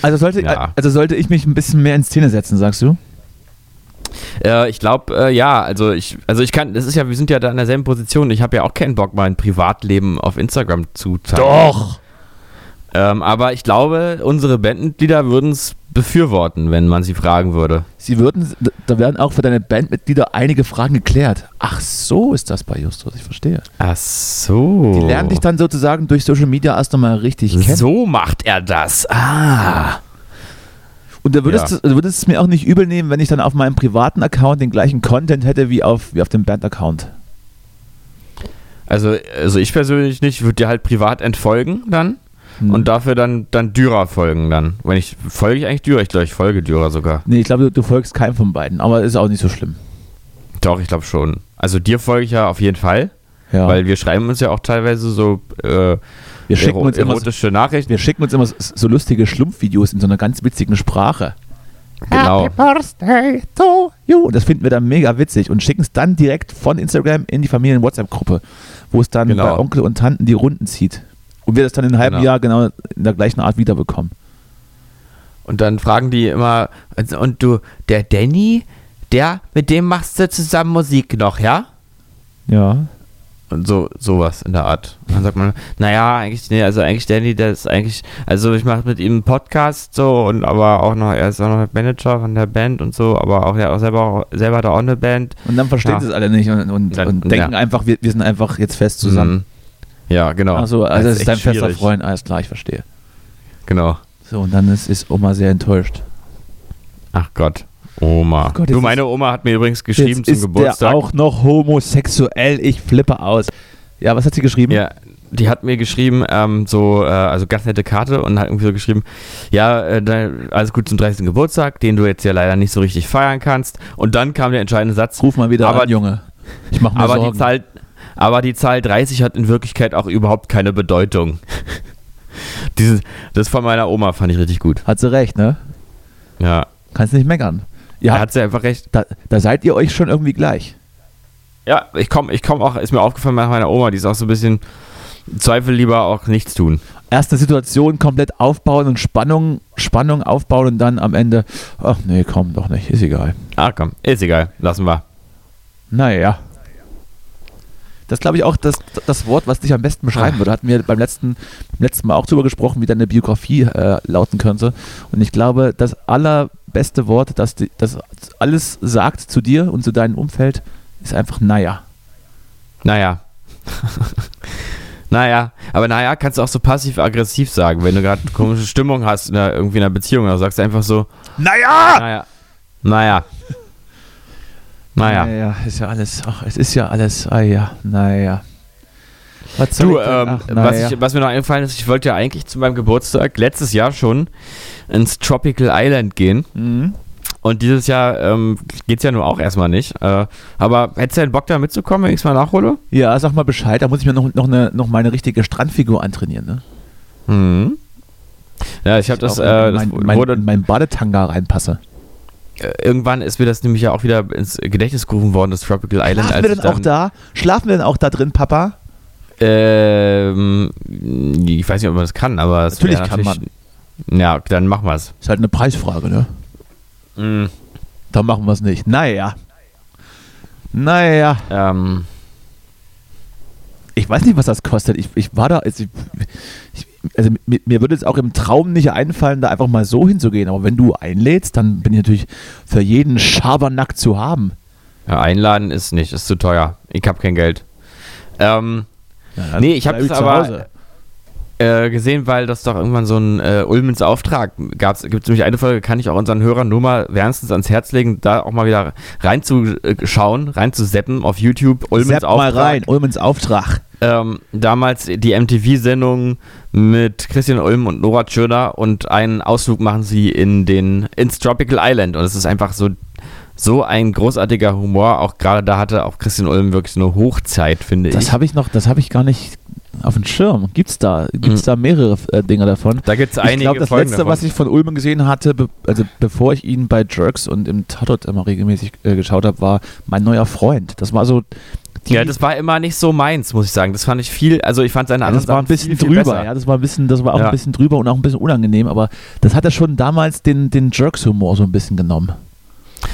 Also sollte, Ja. also sollte ich mich ein bisschen mehr in Szene setzen, sagst du? Äh, ich glaube, äh, ja, also ich, also ich kann, das ist ja, wir sind ja da in derselben Position. Ich habe ja auch keinen Bock, mein Privatleben auf Instagram zu zeigen. Doch! Ähm, aber ich glaube, unsere Bandmitglieder würden es befürworten, wenn man sie fragen würde. Sie würden, da werden auch für deine Bandmitglieder einige Fragen geklärt. Ach so ist das bei Justus, ich verstehe. Ach so. Die lernen dich dann sozusagen durch Social Media erst nochmal richtig kennen. So macht er das. Ah. Und da würdest, Ja. du, würdest es mir auch nicht übel nehmen, wenn ich dann auf meinem privaten Account den gleichen Content hätte wie auf, wie auf dem Band-Account. Also, also ich persönlich nicht, würde dir halt privat entfolgen dann Hm. und dafür dann, dann Dürer folgen dann. Wenn ich, folge ich eigentlich Dürer? Ich glaube, ich folge Dürer sogar. Nee, ich glaube, du, du folgst keinem von beiden, aber ist auch nicht so schlimm. Doch, ich glaube schon. Also dir folge ich ja auf jeden Fall, Ja. weil wir schreiben uns ja auch teilweise so äh, wir, schicken uns immer, so- erotische Nachrichten. wir schicken uns immer so, so lustige Schlumpfvideos in so einer ganz witzigen Sprache. Genau. Birthday to you. Und das finden wir dann mega witzig und schicken es dann direkt von Instagram in die Familien-WhatsApp-Gruppe, wo es dann Genau. bei Onkel und Tanten die Runden zieht. Und wir das dann in einem halben Genau. Jahr genau in der gleichen Art wiederbekommen. Und dann fragen die immer, und du, der Danny, der, mit dem machst du zusammen Musik noch, ja? Ja. Und so, sowas in der Art. Und dann sagt man, naja, eigentlich, nee, also eigentlich Danny, der ist eigentlich, also ich mache mit ihm einen Podcast so und aber auch noch, er ist auch noch Manager von der Band und so, aber auch er auch selber, selber hat er auch eine Band. Und dann verstehen Ja. sie es alle nicht und, und, Dann- und denken ja. einfach, wir, wir sind einfach jetzt fest zusammen. Mhm. Ja, genau. Achso, also das ist dein echt fester schwierig. Freund, alles klar, ich verstehe. Genau. So, und dann ist, ist Oma sehr enttäuscht. Ach Gott. Oma. Gott, du, meine Oma hat mir übrigens geschrieben zum ist Geburtstag. der auch noch homosexuell, ich flippe aus. Ja, was hat sie geschrieben? Ja, die hat mir geschrieben, ähm, so, äh, also ganz nette Karte und hat irgendwie so geschrieben, ja, äh, alles gut zum 30. Geburtstag, den du jetzt ja leider nicht so richtig feiern kannst. Und dann kam der entscheidende Satz, Ruf mal wieder Aber- an, Junge. Ich mach mir aber die, Sorgen. Zahl, aber die Zahl 30 hat in Wirklichkeit auch überhaupt keine Bedeutung. Dieses, das von meiner Oma fand ich richtig gut. Hat sie recht, ne? Ja, Kannst nicht meckern. ja. Hat sie einfach recht. da, da seid ihr euch schon irgendwie gleich. Ja, ich komme ich komm auch, ist mir aufgefallen bei meiner Oma, die ist auch so ein bisschen Zweifel lieber auch nichts tun. Erst eine Situation komplett aufbauen und Spannung, Spannung aufbauen und dann am Ende, ach nee, komm, doch nicht, ist egal. Ah, komm, ist egal, lassen wir. Naja. Das glaube ich auch das, das Wort, was dich am besten beschreiben würde. Hatten wir beim letzten, beim letzten Mal auch drüber gesprochen, wie deine Biografie äh, lauten könnte. Und ich glaube, das allerbeste Wort, das, das alles sagt zu dir und zu deinem Umfeld, ist einfach naja. Naja. naja, aber naja, kannst du auch so passiv-aggressiv sagen, wenn du gerade eine komische Stimmung hast in der, irgendwie in einer Beziehung, dann sagst du einfach so, Naja! naja, naja. Naja. Naja, ist ja alles, ach, es ist ja alles, ah ja, naja. Was soll Du, ich ähm, Ach, was, naja. ich, was mir noch eingefallen ist, ich wollte ja eigentlich zu meinem Geburtstag letztes Jahr schon ins Tropical Island gehen. Mhm. Und dieses Jahr ähm, geht es ja nur auch erstmal nicht. Äh, aber hättest du denn Bock da mitzukommen, wenn ich es mal nachhole? Ja, sag mal Bescheid, da muss ich mir noch, noch, eine, noch meine richtige Strandfigur antrainieren, ne? Mhm. Ja, ich habe das, äh, das mein, mein, mein Badetanga reinpasse. Äh, irgendwann ist mir das nämlich ja auch wieder ins Gedächtnis gerufen worden, das Tropical Island. Schlafen wir denn auch da? Schlafen wir denn auch da drin, Papa? Ähm, ich weiß nicht, ob man das kann, aber es Natürlich kann Ja, dann machen wir es. Ist halt eine Preisfrage, ne? Mhm. Da machen wir es nicht. Naja. Naja. Ähm, Ich weiß nicht, was das kostet. Ich, ich war da, also, ich, ich, also mir, mir würde es auch im Traum nicht einfallen, da einfach mal so hinzugehen. Aber wenn du einlädst, dann bin ich natürlich für jeden Schabernack zu haben. ja, einladen ist nicht, ist zu teuer. Ich habe kein Geld. Ähm, Ja, Nee, ich hab bleib das zu aber- Hause. Äh, gesehen, weil das doch irgendwann so ein äh, Ulmens Auftrag gab. Es gibt nämlich eine Folge, kann ich auch unseren Hörern nur mal wärmstens ans Herz legen, da auch mal wieder reinzuschauen, reinzuseppen auf YouTube. Ulmens Sepp mal Auftrag. rein, Ulmens Auftrag. Ähm, damals die MTV-Sendung mit Christian Ulm und Nora Tschirner und einen Ausflug machen sie in den ins Tropical Island und es ist einfach so so ein großartiger Humor. Auch gerade da hatte auch Christian Ulm wirklich so eine Hochzeit, finde ich. Das habe ich noch, das habe ich gar nicht auf dem Schirm. Gibt's da, gibt's Mhm. da mehrere äh, Dinge davon? da gibt es Ich einige glaube, das Folgen letzte, davon. was ich von Ulmen gesehen hatte, be also bevor ich ihn bei Jerks und im Tatort immer regelmäßig äh, geschaut habe, war mein neuer Freund. Das war so. Die, ja, das war immer nicht so meins, muss ich sagen. Das fand ich viel, also ich fand seine ja, anderen das war ein bisschen viel, viel drüber, besser. ja, das war ein bisschen, das war auch Ja. ein bisschen drüber und auch ein bisschen unangenehm, aber das hat er schon damals den, den Jerks-Humor so ein bisschen genommen.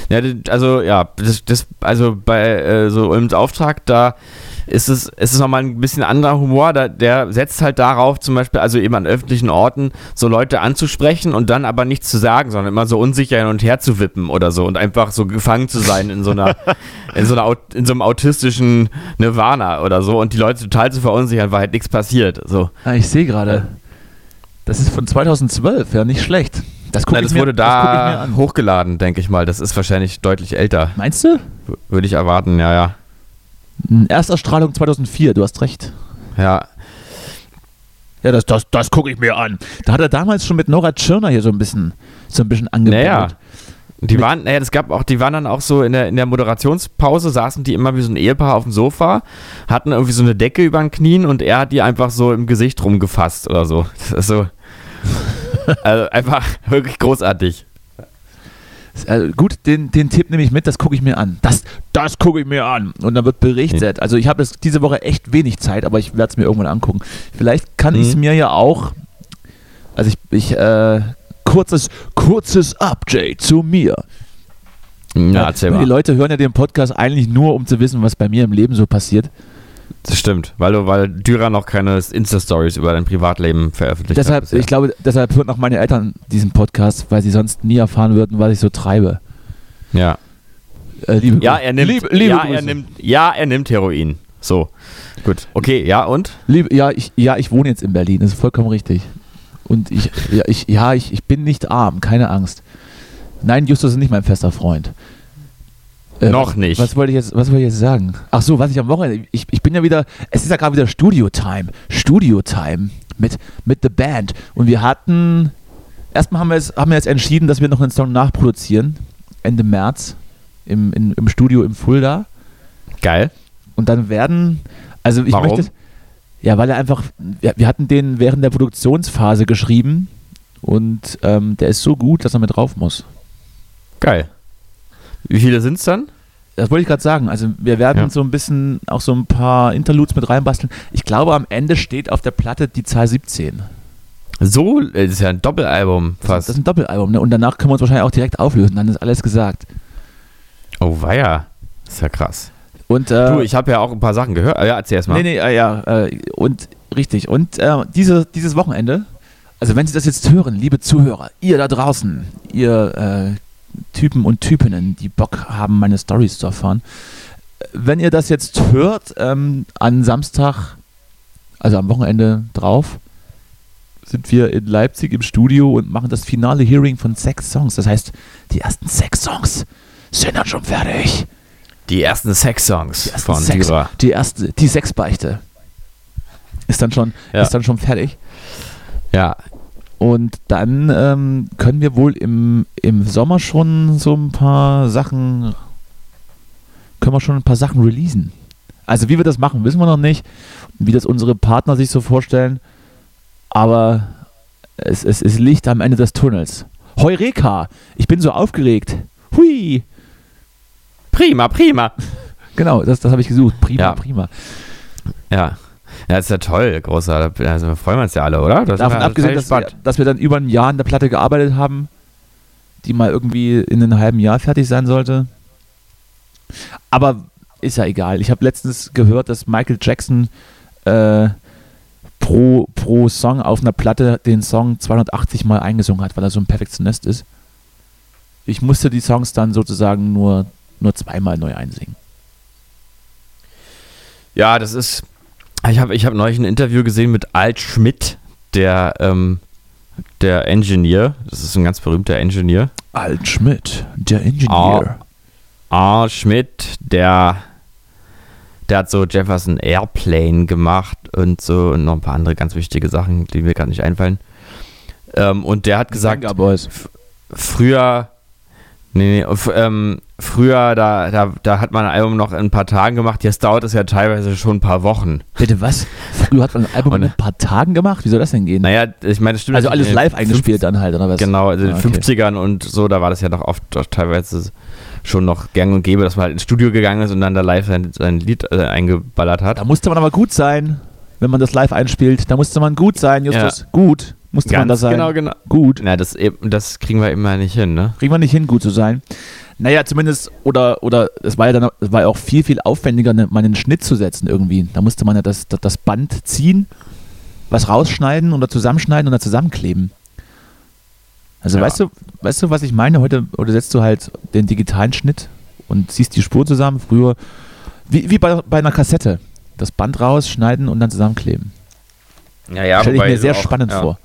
Ja, also ja, das, das also bei äh, so Ulms Auftrag, da ist es, ist es nochmal ein bisschen anderer Humor. Da, der setzt halt darauf, zum Beispiel, also eben an öffentlichen Orten, so Leute anzusprechen und dann aber nichts zu sagen, sondern immer so unsicher hin und her zu wippen oder so und einfach so gefangen zu sein in so einer, in so einer in so einem autistischen Nirvana oder so und die Leute total zu verunsichern, weil halt nichts passiert. So. Ah, ich sehe gerade. Das ist von 2012, ja, nicht schlecht. Das ich, das mir- wurde das da an. hochgeladen, denke ich mal. Das ist wahrscheinlich deutlich älter, Meinst du? w- würde ich erwarten, ja, ja. Ersterstrahlung 2004, du hast recht. Ja, Ja, das, das, das gucke ich mir an. Da hat er damals schon mit Nora Tschirner hier so ein bisschen, so ein bisschen angebaut. Naja. Die waren, naja, das gab auch, die waren dann auch so in der, in der Moderationspause, saßen die immer wie so ein Ehepaar auf dem Sofa, hatten irgendwie so eine Decke über den Knien und er hat die einfach so im Gesicht rumgefasst oder so. Das ist so. Also einfach wirklich großartig. Äh, gut, den, den Tipp nehme ich mit, das gucke ich mir an. Das, das gucke ich mir an. Und dann wird berichtet. Also ich habe diese Woche echt wenig Zeit, aber ich werde es mir irgendwann angucken. Vielleicht kann Mhm. ich es mir ja auch. Also ich, ich äh, kurzes, kurzes Update zu mir. Ja, erzähl Weil die. Leute hören ja den Podcast eigentlich nur, um zu wissen, was bei mir im Leben so passiert. Das stimmt, weil du, weil Dürer noch keine Insta-Stories über dein Privatleben veröffentlicht Deshalb, hat. bisher. ich glaube, deshalb hören auch meine Eltern diesen Podcast, weil sie sonst nie erfahren würden, was ich so treibe. ja. Äh, Ja, er nimmt, liebe, liebe ja, Grüße. er nimmt, ja, er nimmt Heroin. So. Gut. Okay, ja, und? Liebe, ja, ich, ja, ich wohne jetzt in Berlin, das ist vollkommen richtig. Und ich, ja, ich, ja, ich, ich bin nicht arm, keine Angst. Nein, Justus ist nicht mein fester Freund. Äh, Noch was, nicht. Was wollte ich jetzt, was wollte ich jetzt sagen? Ach so, was ich am Wochenende, ich, ich bin ja wieder, es ist ja gerade wieder Studio-Time. Studio-Time mit, mit The Band. Und wir hatten, erstmal haben wir, jetzt, haben wir jetzt entschieden, dass wir noch einen Song nachproduzieren, Ende März, im, in, im Studio im Fulda. Geil. Und dann werden, also ich Warum? möchte, ja, weil er einfach, wir, wir hatten den während der Produktionsphase geschrieben und ähm, der ist so gut, dass er mit drauf muss. Geil. Wie viele sind es dann? Das wollte ich gerade sagen. Also wir werden Ja. so ein bisschen auch so ein paar Interludes mit reinbasteln. Ich glaube, am Ende steht auf der Platte die Zahl 17. So, das ist ja ein Doppelalbum fast. das ist ein Doppelalbum, ne? Und danach können wir uns wahrscheinlich auch direkt auflösen. Dann ist alles gesagt. Oh, weia. Das ist ja krass. Und äh, Du, ich habe ja auch ein paar Sachen gehört. Ah, Ja, erzähl erst mal. Nee, nee, äh, ja, äh, und richtig. Und äh, diese, dieses Wochenende, also wenn Sie das jetzt hören, liebe Zuhörer, ihr da draußen, ihr äh, Typen und Typinnen, die Bock haben, meine Stories zu erfahren, wenn ihr das jetzt hört, ähm, an Samstag, also am Wochenende drauf, sind wir in Leipzig im Studio und machen das finale Hearing von sechs Songs. Das heißt, die ersten sechs Songs sind dann schon fertig. Die ersten Sex-Songs ersten von Sex, Dürer. Die erste, die Sexbeichte ist dann schon, Ja. ist dann schon fertig. Ja. Und dann ähm, können wir wohl im, im Sommer schon so ein paar Sachen, können wir schon ein paar Sachen releasen. Also wie wir das machen, wissen wir noch nicht. Wie das unsere Partner sich so vorstellen. Aber es, es ist Licht am Ende des Tunnels. Heureka! Ich bin so aufgeregt. Hui! Prima, prima. Genau, das, das habe ich gesucht. Prima, Ja. prima. Ja. Ja, ist ja toll, großer. Also wir freuen uns ja alle, oder? Das Davon abgesehen, dass wir, dass wir dann über ein Jahr an der Platte gearbeitet haben, die mal irgendwie in einem halben Jahr fertig sein sollte. Aber ist ja egal. Ich habe letztens gehört, dass Michael Jackson äh, pro, pro Song auf einer Platte den Song 280 Mal eingesungen hat, weil er so ein Perfektionist ist. Ich musste die Songs dann sozusagen nur, nur zweimal neu einsingen. Ja, das ist. Ich habe ich hab neulich ein Interview gesehen mit Alt Schmidt, der, ähm, der Engineer. Das ist ein ganz berühmter Engineer. Alt Schmidt, der Ah. Ingenieur. Al Schmidt, der, der hat so Jefferson Airplane gemacht und so und noch ein paar andere ganz wichtige Sachen, die mir gerade nicht einfallen. Ähm, und der hat gesagt, Boys. früher, nee, nee, f- ähm, früher, da, da, da hat man ein Album noch in ein paar Tagen gemacht, jetzt dauert es ja teilweise schon ein paar Wochen. Bitte was? Früher hat man ein Album Und- in ein paar Tagen gemacht? Wie soll das denn gehen? Naja, ich meine, das stimmt. also alles in den live eingespielt dann halt, oder was? Genau, also in den Ah, okay. 50ern und so, da war das ja doch oft doch teilweise schon noch gang und gäbe, dass man halt ins Studio gegangen ist und dann da live sein, sein Lied äh, eingeballert hat. Da musste man aber gut sein, wenn man das live einspielt. Da musste man gut sein, Justus. Gut musste man da sein. genau, genau. Gut. Na, das, eben- das kriegen wir immer nicht hin, ne? Kriegen wir nicht hin, gut zu sein. Naja, zumindest, oder, oder es war ja dann es war ja auch viel, viel aufwendiger, ne, mal einen Schnitt zu setzen irgendwie. Da musste man ja das, das, das Band ziehen, was rausschneiden oder zusammenschneiden und dann zusammenkleben. Also Ja. weißt du, weißt du, was ich meine? Heute, heute setzt du halt den digitalen Schnitt und ziehst die Spur zusammen. Früher, wie, wie bei, bei einer Kassette. Das Band raus, schneiden und dann zusammenkleben. Ja, ja, Stelle ich mir sehr auch- spannend ja. vor.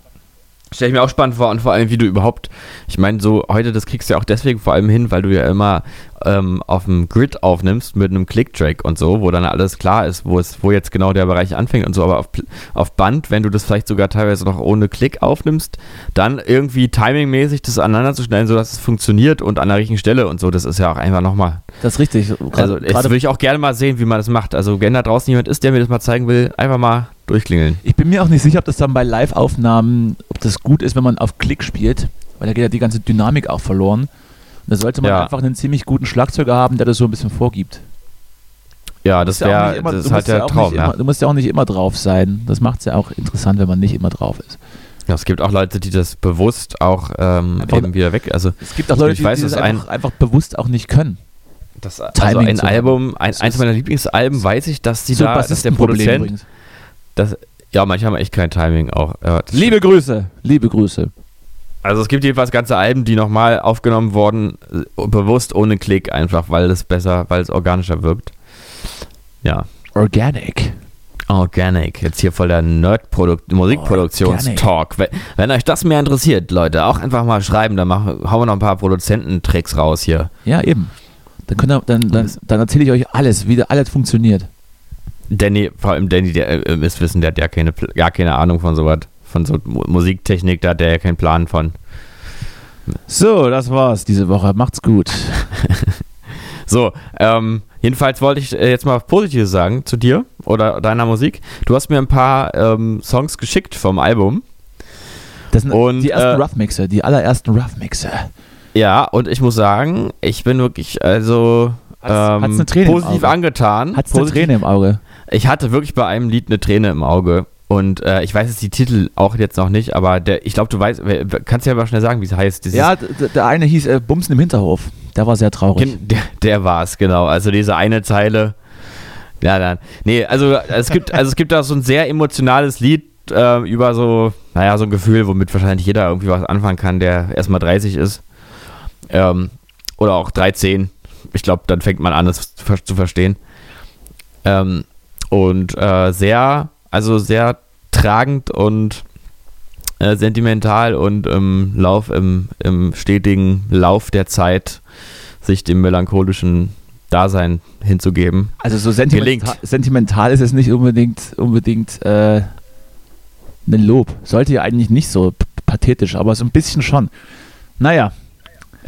Stell ich mir auch spannend vor und vor allem, wie du überhaupt, ich meine, so heute, das kriegst du ja auch deswegen vor allem hin, weil du ja immer ähm, auf dem Grid aufnimmst mit einem Click-Track und so, wo dann alles klar ist, wo es, wo jetzt genau der Bereich anfängt und so, aber auf, auf Band, wenn du das vielleicht sogar teilweise noch ohne Klick aufnimmst, dann irgendwie timingmäßig das aneinander zu schneiden, sodass es funktioniert und an der richtigen Stelle und so, das ist ja auch einfach nochmal. Das ist richtig. Gerade- Also, das würde ich auch gerne mal sehen, wie man das macht. Also, wenn da draußen jemand ist, der mir das mal zeigen will, einfach mal durchklingeln. Ich bin mir auch nicht sicher, ob das dann bei Live-Aufnahmen, ob das gut ist, wenn man auf Klick spielt, weil da geht ja die ganze Dynamik auch verloren. Und da sollte man Ja. einfach einen ziemlich guten Schlagzeuger haben, der das so ein bisschen vorgibt. Ja, das ja wäre, immer- das du ist halt musst ja der auch Traum, nicht ja. Immer, du musst ja auch nicht immer drauf sein. Das macht es ja auch interessant, wenn man nicht immer drauf ist. Ja, es gibt auch Leute, die das bewusst auch ähm, Einfach- eben wieder weg. Also, Es gibt auch Leute, die, weiß, die das dass ein- einfach, einfach bewusst auch nicht können. das, also Timing ein. Album, ein, eins meiner Lieblingsalben, weiß ich, dass die So da, dass der Produzent, übrigens. Das, ja, manche haben echt kein Timing auch. Ja, Liebe Grüße, liebe Grüße. Also es gibt jedenfalls ganze Alben, die nochmal aufgenommen wurden, äh, bewusst ohne Klick einfach, weil es besser, weil es organischer wirkt. Ja. Organic. Organic. Jetzt hier voll der Nerd-Musikproduktionstalk. Wenn, wenn euch das mehr interessiert, Leute, auch einfach mal schreiben, dann machen, hauen wir noch ein paar Produzententricks raus hier. Ja, eben. Dann, ihr, dann, dann, dann erzähle ich euch alles, wie das alles funktioniert. Danny, vor allem Danny, der äh, ist wissen, der hat ja keine, gar keine Ahnung von sowas, von so Mu- Musiktechnik, da hat der ja keinen Plan von. So, das war's diese Woche. Macht's gut. So, ähm, jedenfalls wollte ich äh, jetzt mal was Positives sagen zu dir oder deiner Musik. Du hast mir ein paar ähm, Songs geschickt vom Album. Das sind Und, die ersten äh, Rough Mixer, die allerersten Rough Mixer. Ja, und ich muss sagen, ich bin wirklich also Hat's- ähm, hat's eine Träne im positiv Auge? angetan. Hat's eine Träne im Auge? Ich hatte wirklich bei einem Lied eine Träne im Auge. Und äh, ich weiß jetzt die Titel auch jetzt noch nicht, aber der, ich glaube, du weißt, kannst ja mal schnell sagen, wie es heißt. Dieses, Ja, der eine hieß äh, Bumsen im Hinterhof. Der war sehr traurig. Gen- Der, der war es, genau. Also diese eine Zeile. Ja, dann. Nee, also es gibt, also es gibt da so ein sehr emotionales Lied äh, über so, naja, so ein Gefühl, womit wahrscheinlich jeder irgendwie was anfangen kann, der erstmal 30 ist. Ähm, oder auch 13. Ich glaube, dann fängt man an, es zu verstehen. Ähm, und äh, sehr, also sehr tragend und äh, sentimental und im Lauf, im, im stetigen Lauf der Zeit sich dem melancholischen Dasein hinzugeben. Also so sentimental, sentimental ist es nicht unbedingt, unbedingt äh, ein Lob. Sollte ja eigentlich nicht so pathetisch, aber so ein bisschen schon. Naja,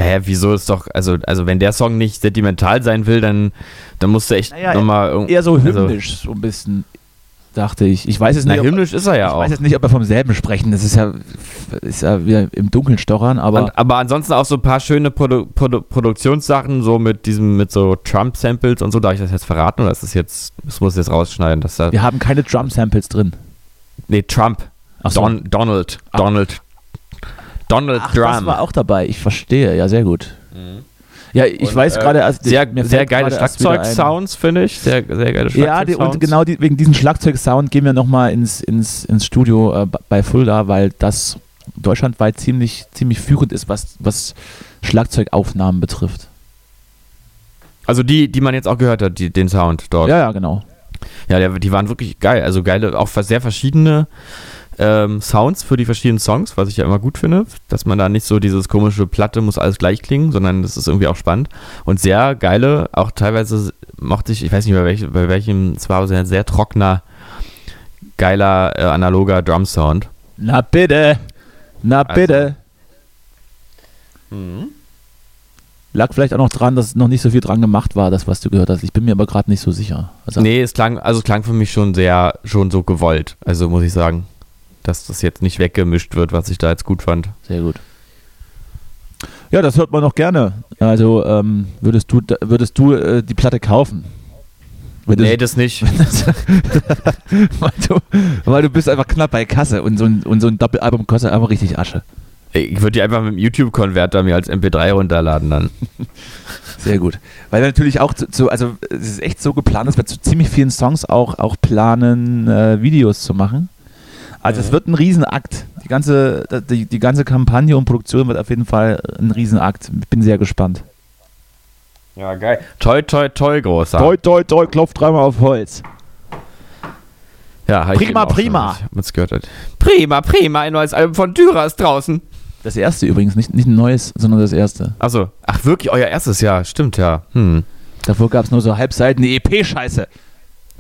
Hä, wieso ist doch, also, also wenn der Song nicht sentimental sein will, dann, dann musst du echt Naja, nochmal irgendwie. eher so also- hymnisch, so ein bisschen, dachte ich. Ich weiß es Na, nicht, ob, hymnisch ist er ja ich auch. weiß jetzt nicht, ob wir vom selben sprechen. Das ist ja, ist ja wieder im Dunkeln stochern, aber Und, aber ansonsten auch so ein paar schöne Produ Produ Produktionssachen, so mit diesem, mit so Trump-Samples und so. Darf ich das jetzt verraten oder ist das jetzt, das muss ich jetzt rausschneiden, dass da. wir haben keine Drum-Samples drin. Nee, Trump. Ach so. Don, Donald. Ach. Donald. Donald Ach, das Drum. war auch dabei. Ich verstehe, ja, sehr gut. Ja, ich Und, weiß äh, gerade, also sehr, sehr geile Schlagzeug-Sounds, finde ich. Sehr, sehr geile Ja, die, Schlagzeug-Sounds. und genau die, wegen diesem Schlagzeug-Sound gehen wir nochmal ins, ins, ins Studio äh, bei Fulda, weil das deutschlandweit ziemlich, ziemlich führend ist, was, was Schlagzeugaufnahmen betrifft. Also die, die man jetzt auch gehört hat, die, den Sound dort. Ja, ja, genau. Ja, die waren wirklich geil. Also geile, auch sehr verschiedene ähm, Sounds für die verschiedenen Songs, was ich ja immer gut finde, dass man da nicht so dieses komische Platte muss alles gleich klingen, sondern das ist irgendwie auch spannend und sehr geile, auch teilweise mochte ich, ich weiß nicht bei, welch, bei welchem, es war sehr, sehr trockener, geiler äh, analoger Drum Sound. Na bitte. Na Also- bitte. Mhm. Lag vielleicht auch noch dran, dass noch nicht so viel dran gemacht war, das, was du gehört hast. Ich bin mir aber gerade nicht so sicher. Also, Nee, es klang, also es klang für mich schon sehr, schon so gewollt. Also muss ich sagen, dass das jetzt nicht weggemischt wird, was ich da jetzt gut fand. Sehr gut. Ja, das hört man noch gerne. Also ähm, würdest du, würdest du äh, die Platte kaufen? Wenn Nee, das nicht. weil, du, weil du bist einfach knapp bei Kasse und so ein, und so ein Doppelalbum kostet einfach richtig Asche. Ich würde die einfach mit dem YouTube-Konverter mir als MP3 runterladen dann. Sehr gut. Weil natürlich auch zu, zu, also es ist echt so geplant, dass wir zu ziemlich vielen Songs auch, auch planen, äh, Videos zu machen. Also es wird ein Riesenakt. Die ganze, die, die ganze Kampagne und Produktion wird auf jeden Fall ein Riesenakt. Ich bin sehr gespannt. Ja, geil. Toi, toi, toi, großer. Toi, toi, toi, klopf dreimal auf Holz. Ja, Prima, prima. schon, Ich gehört. Hat. Prima, prima. Ein neues Album von Dürer ist draußen. Das erste übrigens, nicht, nicht ein neues, sondern das erste. Achso. Ach, wirklich? Euer erstes Jahr. Stimmt, ja. Hm. Davor gab es nur so Halbseiten EP-Scheiße.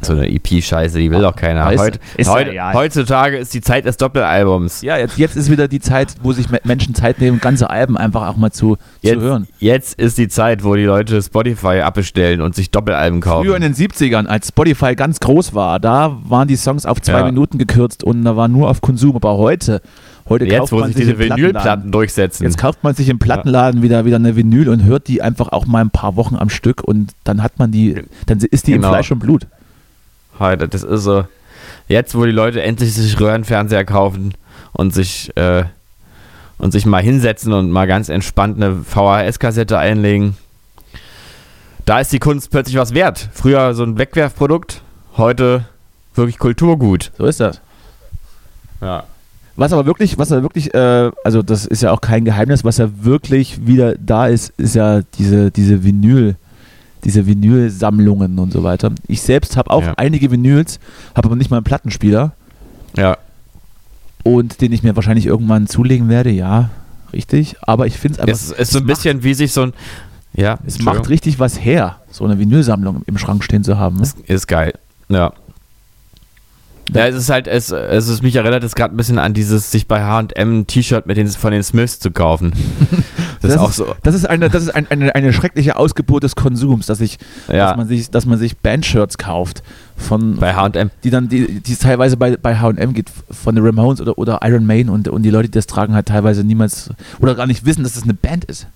So eine EP-Scheiße, die will doch keiner. Ist- Heut, ist ja heut, egal. heutzutage ist die Zeit des Doppelalbums. Ja, jetzt, jetzt ist wieder die Zeit, wo sich Me- Menschen Zeit nehmen, ganze Alben einfach auch mal zu, Jetzt, zu hören. jetzt ist die Zeit, wo die Leute Spotify abbestellen und sich Doppelalben kaufen. Früher in den 70ern, als Spotify ganz groß war, da waren die Songs auf zwei Ja. Minuten gekürzt und da war nur auf Konsum. Aber heute, heute jetzt, kauft wo man sich diese Vinylplatten durchsetzen. Jetzt kauft man sich im Plattenladen wieder, wieder eine Vinyl und hört die einfach auch mal ein paar Wochen am Stück und dann hat man die, dann ist die Genau. im Fleisch und Blut. Heute, das ist so. Jetzt, wo die Leute endlich sich Röhrenfernseher kaufen und sich, äh, und sich mal hinsetzen und mal ganz entspannt eine VHS-Kassette einlegen, da ist die Kunst plötzlich was wert. Früher so ein Wegwerfprodukt, heute wirklich Kulturgut. So ist das. Ja. Was aber wirklich, was aber wirklich, äh, also das ist ja auch kein Geheimnis, was ja wirklich wieder da ist, ist ja diese, diese Vinyl, diese Vinylsammlungen und so weiter. Ich selbst habe auch Ja. einige Vinyls, habe aber nicht mal einen Plattenspieler Ja. und den ich mir wahrscheinlich irgendwann zulegen werde, ja, richtig. Aber ich finde es einfach, Es ist so ein macht- bisschen wie sich so ein. Ja, es macht richtig was her, so eine Vinylsammlung im Schrank stehen zu haben. Ne? Ist, ist geil. Ja. Ja, es ist halt, es, es ist, mich erinnert es gerade ein bisschen an dieses, sich bei H&M ein T-Shirt mit den, von den Smiths zu kaufen. Das, ist auch so, Das ist eine, das ist ein, eine, eine schreckliche Ausgeburt des Konsums, dass ich, ja, dass man sich, dass man sich Bandshirts kauft von, bei H&M. die dann, die, die es teilweise bei, bei H&M geht, von den Ramones oder, oder Iron Maiden und, und die Leute, die das tragen, halt teilweise niemals oder gar nicht wissen, dass das eine Band ist.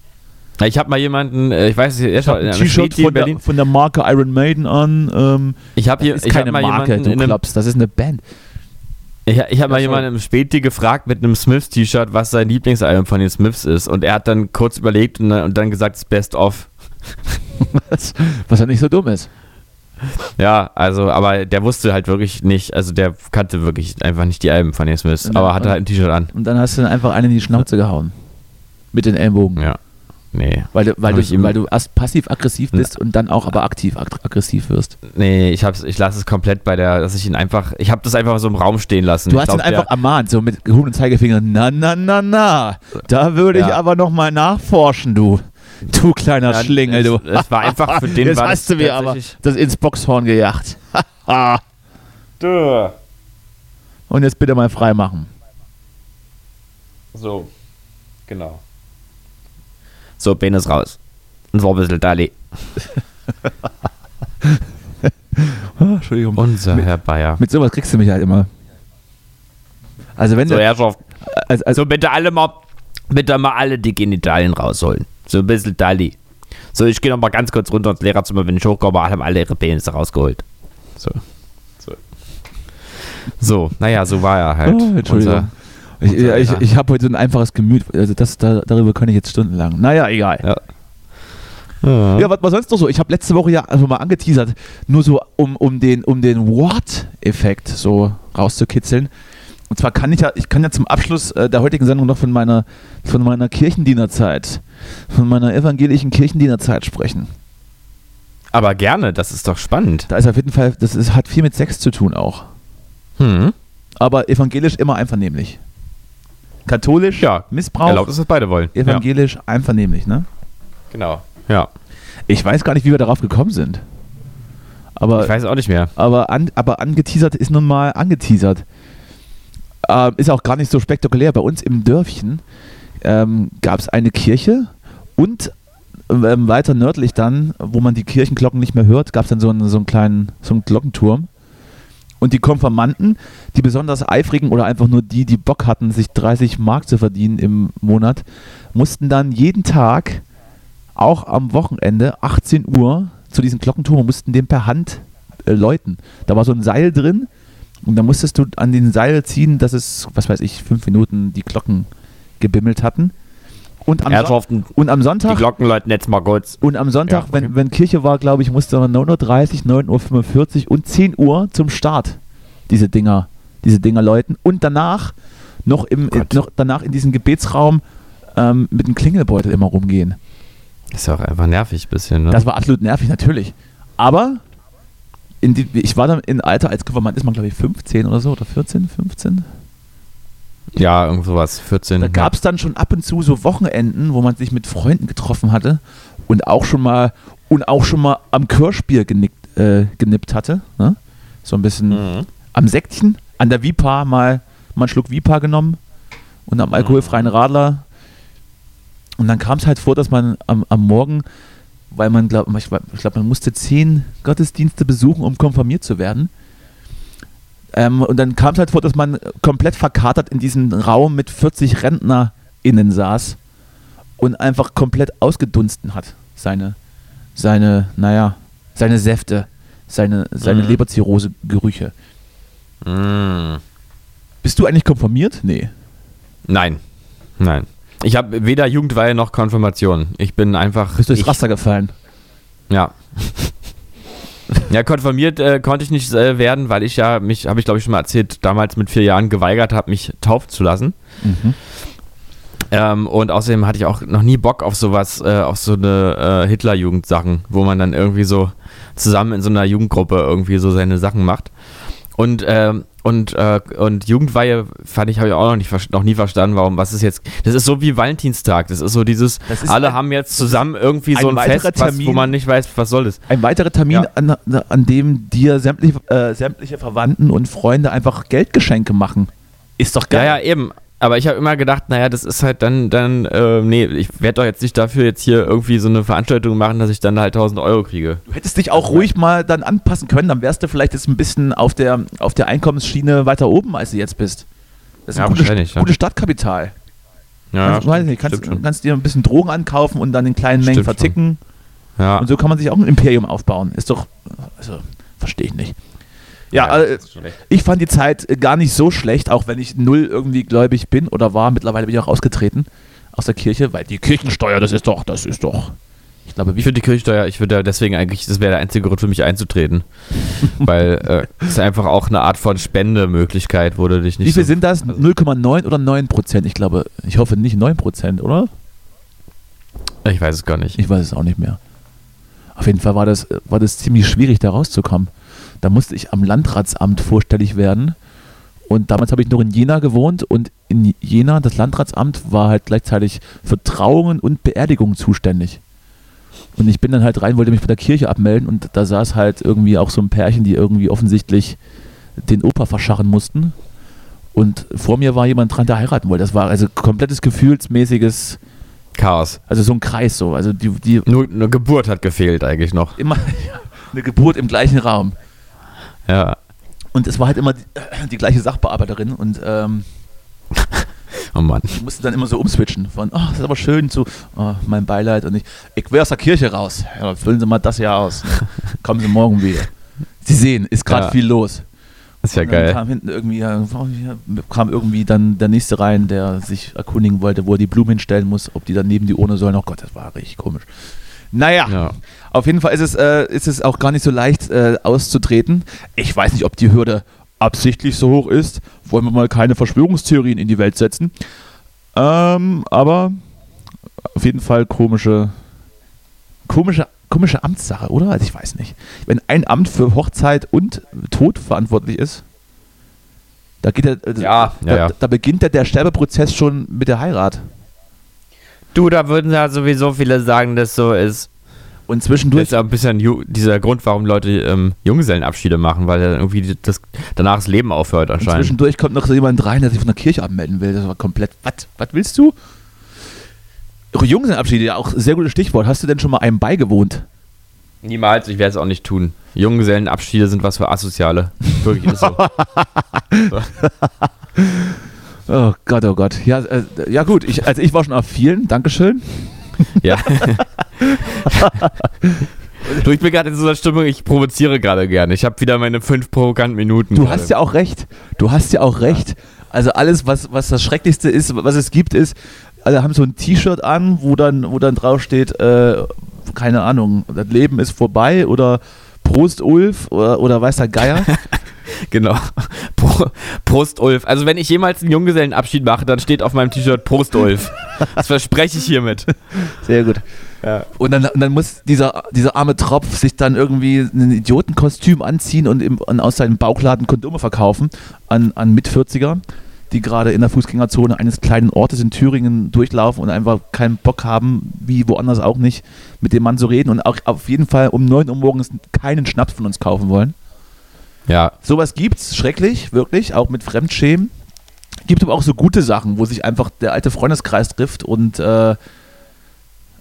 Ich habe mal jemanden, äh, ich weiß nicht, er Ich ein T-Shirt von der, Berlin. von der Marke Iron Maiden an. Ähm, Ich habe hier, ist ich keine mal Marke, jemanden du glaubst, das ist eine Band. Ich, ich habe mal jemanden im Späti gefragt mit einem Smiths-T-Shirt, was sein Lieblingsalbum von den Smiths ist. Und er hat dann kurz überlegt und, dann- und dann gesagt, es ist Best of. Was, was ja nicht so dumm ist. Ja, also, aber der wusste halt wirklich nicht, also der kannte wirklich einfach nicht die Alben von den Smiths, Ja, aber hatte halt ein T-Shirt an. Und dann hast du dann einfach einen in die Schnauze gehauen. Mit den Ellbogen. Ja. Nee. Weil, du, weil, ich du, weil du erst passiv-aggressiv bist und dann auch aber aktiv ag aggressiv wirst. Nee, ich hab's, ich lasse es komplett bei der, dass ich ihn einfach, ich habe das einfach so im Raum stehen lassen. Du ich hast glaub, ihn einfach ermahnt, so mit Huhn und Zeigefinger. Na, na, na, na. Da würde ich Ja. aber noch mal nachforschen, du. Du kleiner Ja, Schlingel, du. es- es war einfach für den Jetzt war hast das du mir aber das ins Boxhorn gejagt. und jetzt bitte mal frei machen. So, genau. So, Ben ist raus. Und so ein bisschen Dali. Entschuldigung. Unser Herr Bayer. Mit sowas kriegst du mich halt immer. Also wenn So, du, Herrschaft. also, also, So, bitte alle mal, bitte mal alle die Genitalien rausholen. So ein bisschen Dali. So, ich gehe noch mal ganz kurz runter ins Lehrerzimmer, wenn ich hochkomme, haben alle ihre Penisse rausgeholt. So. So. So, naja, so war er halt. Oh, Entschuldigung. unser ich, Lehrer. ich habe heute so ein einfaches Gemüt. Also das, da, darüber kann ich jetzt stundenlang. Naja, egal. Ja. Ja, was war sonst noch so? Ich habe letzte Woche ja also mal angeteasert, nur so um, um den, um den What-Effekt so rauszukitzeln. Und zwar kann ich ja, ich kann ja zum Abschluss äh, der heutigen Sendung noch von meiner, von meiner Kirchendienerzeit, von meiner evangelischen Kirchendienerzeit sprechen. Aber gerne, das ist doch spannend. Da ist auf jeden Fall, das ist, hat viel mit Sex zu tun auch. Hm. Aber evangelisch immer einvernehmlich. Katholisch, Ja, Missbrauch, Erlaubt ist, was beide wollen. Ja, evangelisch, einvernehmlich, ne? genau. Ja. Ich weiß gar nicht, wie wir darauf gekommen sind. Aber, Ich weiß auch nicht mehr. aber, an, aber angeteasert ist nun mal angeteasert. Ähm, ist auch gar nicht so spektakulär. Bei uns im Dörfchen ähm, gab es eine Kirche und ähm, weiter nördlich dann, wo man die Kirchenglocken nicht mehr hört, gab es dann so einen, so einen kleinen so einen Glockenturm. Und die Konfirmanden, die besonders eifrigen oder einfach nur die, die Bock hatten, sich 30 Mark zu verdienen im Monat, mussten dann jeden Tag, auch am Wochenende, 18 Uhr zu diesem Glockenturm und mussten den per Hand äh, läuten. Da war so ein Seil drin und da musstest du an den Seil ziehen, dass es, was weiß ich, fünf Minuten die Glocken gebimmelt hatten. Und am, Herrschaften, und am Sonntag die Glocken läuten jetzt mal kurz. und am Sonntag, Ja, okay. wenn, wenn Kirche war, glaube ich, musste man 9.30 Uhr, 9.45 Uhr und 10 Uhr zum Start diese Dinger, diese Dinger läuten. Und danach noch, im, Gott. noch danach in diesem Gebetsraum ähm, mit dem Klingelbeutel immer rumgehen. Ist ja auch einfach nervig ein bisschen, ne? Das war absolut nervig, natürlich. Aber die, ich war dann in Alter als Konfirmand, ist man glaube ich 15 oder so, oder 14, 15. ja, irgend sowas. 14. Da gab es dann schon ab und zu so Wochenenden, wo man sich mit Freunden getroffen hatte und auch schon mal und auch schon mal am Kirschbier genickt, äh, genippt hatte. Ne? So ein bisschen Mhm. am Sektchen, an der Vipa mal, mal einen Schluck Vipa genommen und am alkoholfreien Radler. Und dann kam es halt vor, dass man am, am Morgen, weil man glaubt, ich glaube, man musste zehn Gottesdienste besuchen, um konfirmiert zu werden. Ähm, und dann kam es halt vor, dass man komplett verkatert in diesem Raum mit 40 RentnerInnen saß und einfach komplett ausgedunsten hat. Seine, seine, naja, seine Säfte, seine, seine Mhm. Leberzirrhose-Gerüche. Mm. Bist du eigentlich konfirmiert? Nee. Nein. Nein. Ich habe weder Jugendweihe noch Konfirmation. Ich bin einfach. Bist du durchs Raster gefallen? Ja. Ja, konfirmiert äh, konnte ich nicht äh, werden, weil ich ja mich, habe ich glaube ich schon mal erzählt, damals mit vier Jahren geweigert habe, mich taufen zu lassen. Mhm. Ähm, und außerdem hatte ich auch noch nie Bock auf sowas, äh, auf so eine äh, Hitlerjugend-Sachen, wo man dann irgendwie so zusammen in so einer Jugendgruppe irgendwie so seine Sachen macht. Und, ähm, und, äh, und Jugendweihe fand ich, habe ich auch noch, nicht, noch nie verstanden, warum, was ist jetzt, das ist so wie Valentinstag, das ist so dieses, ist alle ein- haben jetzt zusammen irgendwie ein so ein weiterer Fest, was, wo Termin. man nicht weiß, was soll das. Ein weiterer Termin, Ja. an, an dem dir sämtliche, äh, sämtliche Verwandten und Freunde einfach Geldgeschenke machen. Ist doch Ja, geil. ja, eben. Aber ich habe immer gedacht, naja, das ist halt dann, dann, äh, nee, ich werde doch jetzt nicht dafür jetzt hier irgendwie so eine Veranstaltung machen, dass ich dann halt 1000 Euro kriege. Du hättest dich auch ruhig mal dann anpassen können, dann wärst du vielleicht jetzt ein bisschen auf der, auf der Einkommensschiene weiter oben, als du jetzt bist. Das ist Ja, ein gutes, wahrscheinlich, ja. gutes Stadtkapital. Ja, kannst, weiß nicht, kannst, kannst dir ein bisschen Drogen ankaufen und dann in kleinen Mengen schon. verticken. Ja. Und so kann man sich auch ein Imperium aufbauen. Ist doch, also, verstehe ich nicht. Ja, Ja, recht. ich fand die Zeit äh, gar nicht so schlecht, auch wenn ich null irgendwie gläubig bin oder war. Mittlerweile bin ich auch ausgetreten aus der Kirche, weil die Kirchensteuer, das ist doch, das ist doch. Ich glaube, wie finde die Kirchensteuer, ich würde deswegen eigentlich, das wäre der einzige Grund für mich einzutreten. Weil äh, es ist einfach auch eine Art von Spendemöglichkeit, du dich nicht Wie viel so, sind das? 0,9 oder 9 Prozent? Ich glaube, ich hoffe nicht 9 Prozent, oder? Ich weiß es gar nicht. Ich weiß es auch nicht mehr. Auf jeden Fall war das, äh, war das ziemlich schwierig, da rauszukommen. Da musste ich am Landratsamt vorstellig werden. Und damals habe ich noch in Jena gewohnt und in Jena, das Landratsamt, war halt gleichzeitig für Trauungen und Beerdigungen zuständig. Und ich bin dann halt rein, wollte mich bei der Kirche abmelden und da saß halt irgendwie auch so ein Pärchen, die irgendwie offensichtlich den Opa verscharren mussten. Und vor mir war jemand dran, der heiraten wollte. Das war also komplettes gefühlsmäßiges, Chaos. also so ein Kreis so. Also die, die Nur eine Geburt hat gefehlt eigentlich noch. immer eine Geburt im gleichen Raum. Ja. Und es war halt immer die, die gleiche Sachbearbeiterin und ähm, Oh Mann. ich musste dann immer so umswitchen von, oh, das ist aber schön zu, oh, mein Beileid und ich, ich will aus der Kirche raus. Ja, füllen Sie mal das hier aus. Ne? Kommen Sie morgen wieder. Sie sehen, ist gerade Ja. viel los. ist ja Und dann geil. kam hinten irgendwie, kam irgendwie dann der nächste rein, der sich erkundigen wollte, wo er die Blumen hinstellen muss, ob die dann neben die Urne sollen. Oh Gott, das war richtig komisch. Naja, Ja. auf jeden Fall ist es, äh, ist es auch gar nicht so leicht äh, auszutreten. Ich weiß nicht, ob die Hürde absichtlich so hoch ist. Wollen wir mal keine Verschwörungstheorien in die Welt setzen. Ähm, aber auf jeden Fall komische, komische, komische Amtssache, oder? Also ich weiß nicht. Wenn ein Amt für Hochzeit und Tod verantwortlich ist, da geht der, Ja, ja, da, ja. da beginnt ja der Sterbeprozess schon mit der Heirat. Du, da würden ja sowieso viele sagen, dass so ist. Und Das zwischendurch, ist ja ein bisschen ju- dieser Grund, warum Leute ähm, Junggesellenabschiede machen, weil dann irgendwie das, danach das Leben aufhört und anscheinend. zwischendurch kommt noch so jemand rein, der sich von der Kirche abmelden will. Das war komplett. Was? Was willst du? Junggesellenabschiede, ja auch sehr gutes Stichwort. Hast du denn schon mal einem beigewohnt? Niemals, ich werde es auch nicht tun. Junggesellenabschiede sind was für Asoziale. Wirklich ist so. Oh Gott, oh Gott. Ja, äh, ja gut, ich, also ich war schon auf vielen, Dankeschön. ja. du, ich bin gerade in so einer Stimmung, ich provoziere gerade gerne. Ich habe wieder meine fünf provokanten Minuten. Du gerade. hast ja auch recht. Du hast ja auch recht. Also alles, was, was das Schrecklichste ist, was es gibt, ist, alle haben so ein T-Shirt an, wo dann, wo dann drauf steht, äh, keine Ahnung, das Leben ist vorbei oder Prost Ulf oder, oder weiß der Geier. Genau. Pro, Prost Ulf. Also wenn ich jemals einen Junggesellenabschied mache, dann steht auf meinem T-Shirt Prost Ulf. Das verspreche ich hiermit. Sehr gut. Und, dann, dann muss dieser, dieser arme Tropf sich dann irgendwie ein Idiotenkostüm anziehen und, im, und aus seinem Bauchladen Kondome verkaufen an, an Mit-40er, die gerade in der Fußgängerzone eines kleinen Ortes in Thüringen durchlaufen und einfach keinen Bock haben, wie woanders auch nicht, mit dem Mann zu reden und auch auf jeden Fall um 9 Uhr morgens keinen Schnaps von uns kaufen wollen. Ja. Sowas gibt's, schrecklich, wirklich, auch mit Fremdschämen. Gibt aber auch so gute Sachen, wo sich einfach der alte Freundeskreis trifft und äh,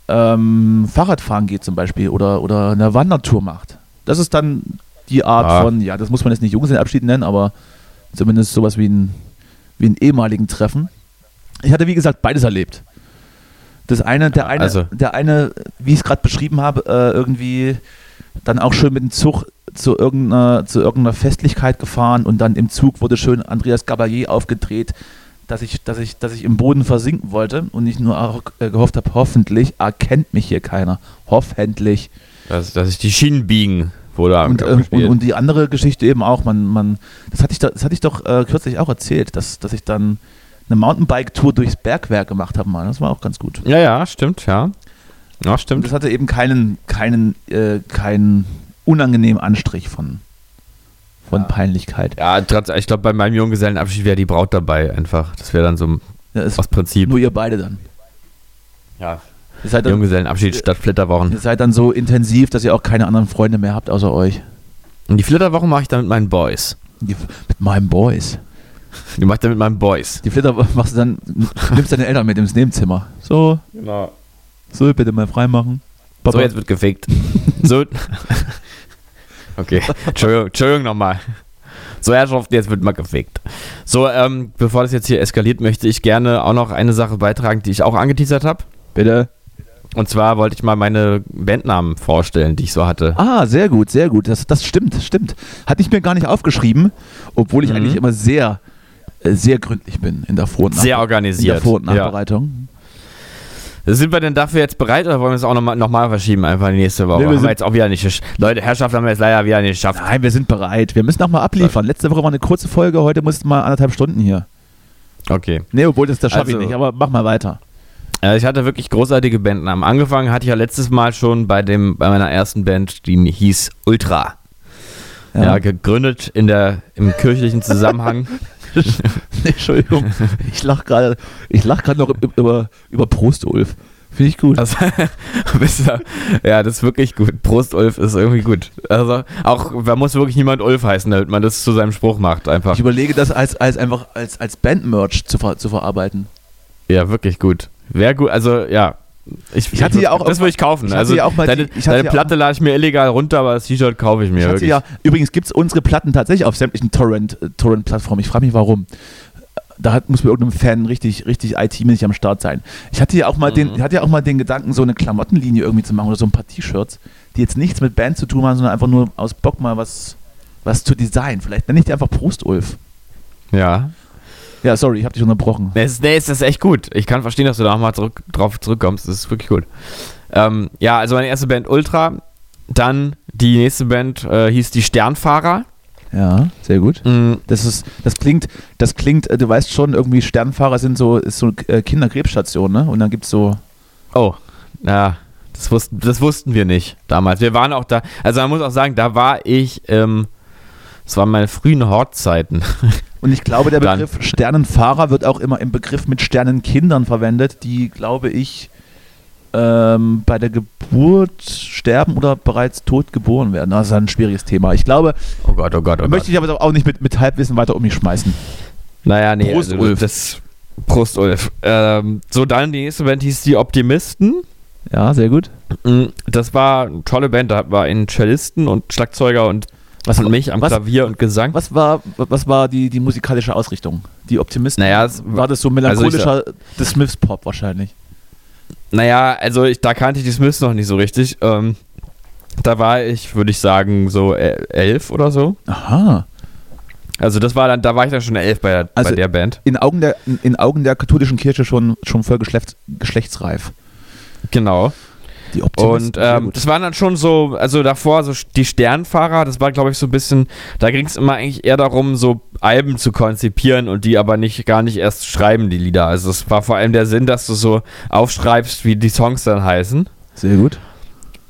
ähm, Fahrradfahren geht zum Beispiel oder, oder eine Wandertour macht. Das ist dann die Art Ah. von, ja, das muss man jetzt nicht Junggesellenabschied nennen, aber zumindest sowas wie ein, wie ein ehemaligen Treffen. Ich hatte, wie gesagt, beides erlebt. Das eine, der eine, Also- der eine, wie ich es gerade beschrieben habe, äh, irgendwie dann auch schön mit dem Zug zu irgendeiner, zu irgendeiner Festlichkeit gefahren und dann im Zug wurde schön Andreas Gabalier aufgedreht, dass ich, dass ich, dass ich im Boden versinken wollte und nicht nur auch, äh, gehofft habe, hoffentlich erkennt mich hier keiner. Hoffentlich. Dass, dass sich die Schienen biegen, wurde Und, äh, und, und die andere Geschichte eben auch, man, man, das hatte ich, doch- das hatte ich doch äh, kürzlich auch erzählt, dass, dass ich dann eine Mountainbike-Tour durchs Bergwerk gemacht habe, mal. Das war auch ganz gut. ja, ja, stimmt, ja. Ja, Und stimmt. das hatte eben keinen, keinen, äh, keinen unangenehmen Anstrich von, von Peinlichkeit. Ja, ich glaube, bei meinem Junggesellenabschied wäre die Braut dabei einfach. Das wäre dann so Ja, ist aus Prinzip. nur ihr beide dann. Ja. Ihr seid, dann, Junggesellenabschied statt Flitterwochen. ihr seid dann so intensiv, dass ihr auch keine anderen Freunde mehr habt außer euch. Und die Flitterwochen mache ich dann mit meinen Boys. Die, mit meinen Boys. Die mache ich dann mit meinen Boys. Die Flitter machst du dann, nimmst deine Eltern mit ins Nebenzimmer. So, Genau. So, bitte mal freimachen. So, jetzt wird gefickt. so. Okay, Entschuldigung, Entschuldigung nochmal. So, Herrschaften, jetzt wird mal gefickt. So, ähm, bevor das jetzt hier eskaliert, möchte ich gerne auch noch eine Sache beitragen, die ich auch angeteasert habe. Bitte. Und zwar wollte ich mal meine Bandnamen vorstellen, die ich so hatte. Ah, sehr gut, sehr gut. Das, das stimmt, stimmt. Hatte ich mir gar nicht aufgeschrieben, obwohl ich Mhm. eigentlich immer sehr, äh, sehr gründlich bin in der Vor- und, Sehr Nach- in organisiert. der Vor- und. Nachbereitung. Sind wir denn dafür jetzt bereit oder wollen wir es auch nochmal noch mal verschieben, einfach die nächste Woche? Nee, wir haben wir jetzt auch wieder nicht Leute, Herrschaft haben wir jetzt leider wieder nicht geschafft. Nein, wir sind bereit. Wir müssen auch mal abliefern. Letzte Woche war eine kurze Folge, heute mussten mal anderthalb Stunden hier. Okay. Nee, obwohl das, das schaffe ich Also- nicht, aber mach mal weiter. Ich hatte wirklich großartige Bandnamen. Angefangen hatte ich ja letztes Mal schon bei, dem, bei meiner ersten Band, die hieß Ultra. Ja, gegründet in der, im kirchlichen Zusammenhang. Entschuldigung, ich lach gerade ich lach gerade noch über, über Prost, Ulf. Finde ich gut. Also, ja, das ist wirklich gut. Prost Ulf ist irgendwie gut. Also auch, da muss wirklich niemand Ulf heißen, damit man das zu seinem Spruch macht. Einfach. Ich überlege das als, als einfach als, als Bandmerch zu, ver, zu verarbeiten. Ja, wirklich gut. Wäre gut, also ja. Ich, Ich hatte ja auch- Das würde ich kaufen. ich hatte also ja auch mal deine, die- deine ja Platte lade ich mir illegal runter, aber das T-Shirt kaufe ich mir Ich wirklich. ja, übrigens gibt es unsere Platten tatsächlich auf sämtlichen Torrent, äh, Torrent-Plattformen. Ich frage mich warum. Da hat, muss bei irgendeinem Fan richtig, richtig IT-mäßig am Start sein. Ich hatte ja auch mal den, ich hatte ja auch mal den Gedanken, so eine Klamottenlinie irgendwie zu machen oder so ein paar T-Shirts, die jetzt nichts mit Band zu tun haben, sondern einfach nur aus Bock mal was, was zu designen. Vielleicht nenne ich die einfach Prost Ulf. ja. Ja, sorry, ich habe dich unterbrochen. Nee, es ist, nee, es ist echt gut. Ich kann verstehen, dass du da nochmal zurück, drauf zurückkommst. Das ist wirklich gut. Ähm, ja, also meine erste Band Ultra. Dann die nächste Band äh, hieß die Sternfahrer. Ja, sehr gut. Mm, Das ist, das klingt, das klingt, äh, du weißt schon, irgendwie Sternfahrer sind so, ist so äh, Kinderkrebsstation, ne? Und dann gibt's so, oh, ja. Das wussten, das wussten wir nicht damals. Wir waren auch da, also man muss auch sagen, da war ich, ähm, das waren meine frühen Hortzeiten. Und ich glaube, der Dann- Begriff Sternenfahrer wird auch immer im Begriff mit Sternenkindern verwendet, die, glaube ich, ähm, bei der Geburt sterben oder bereits tot geboren werden. Das ist ein schwieriges Thema. Ich glaube, Oh Gott, oh Gott, oh möchte ich aber auch nicht mit, mit Halbwissen weiter um mich schmeißen. Naja, nee. Prost, also, Ulf. Das, Prost, Ulf. Ähm, so, dann die nächste Band hieß Die Optimisten. Ja, sehr gut. Mm, Das war eine tolle Band. Da war ein Cellisten und Schlagzeuger und, Was- und mich am was- Klavier und Gesang. Was war, was war die, die musikalische Ausrichtung? Die Optimisten? Naja, es war das so also melancholischer The Smiths Pop wahrscheinlich. Naja, also ich, da kannte ich die Smiths noch nicht so richtig. Ähm, da war ich, würde ich sagen, so el- elf oder so. Aha. Also das war dann, da war ich dann schon elf bei der, Also- bei der Band. In Augen der, in Augen der katholischen Kirche schon, schon voll geschlechts, geschlechtsreif. Genau. Die Optimisten. Und ähm, das waren dann schon so, also davor so die Sternfahrer, das war glaube ich so ein bisschen, da ging es immer eigentlich eher darum, so Alben zu konzipieren und die aber nicht gar nicht erst schreiben, die Lieder. Also es war vor allem der Sinn, dass du so aufschreibst, wie die Songs dann heißen. sehr gut.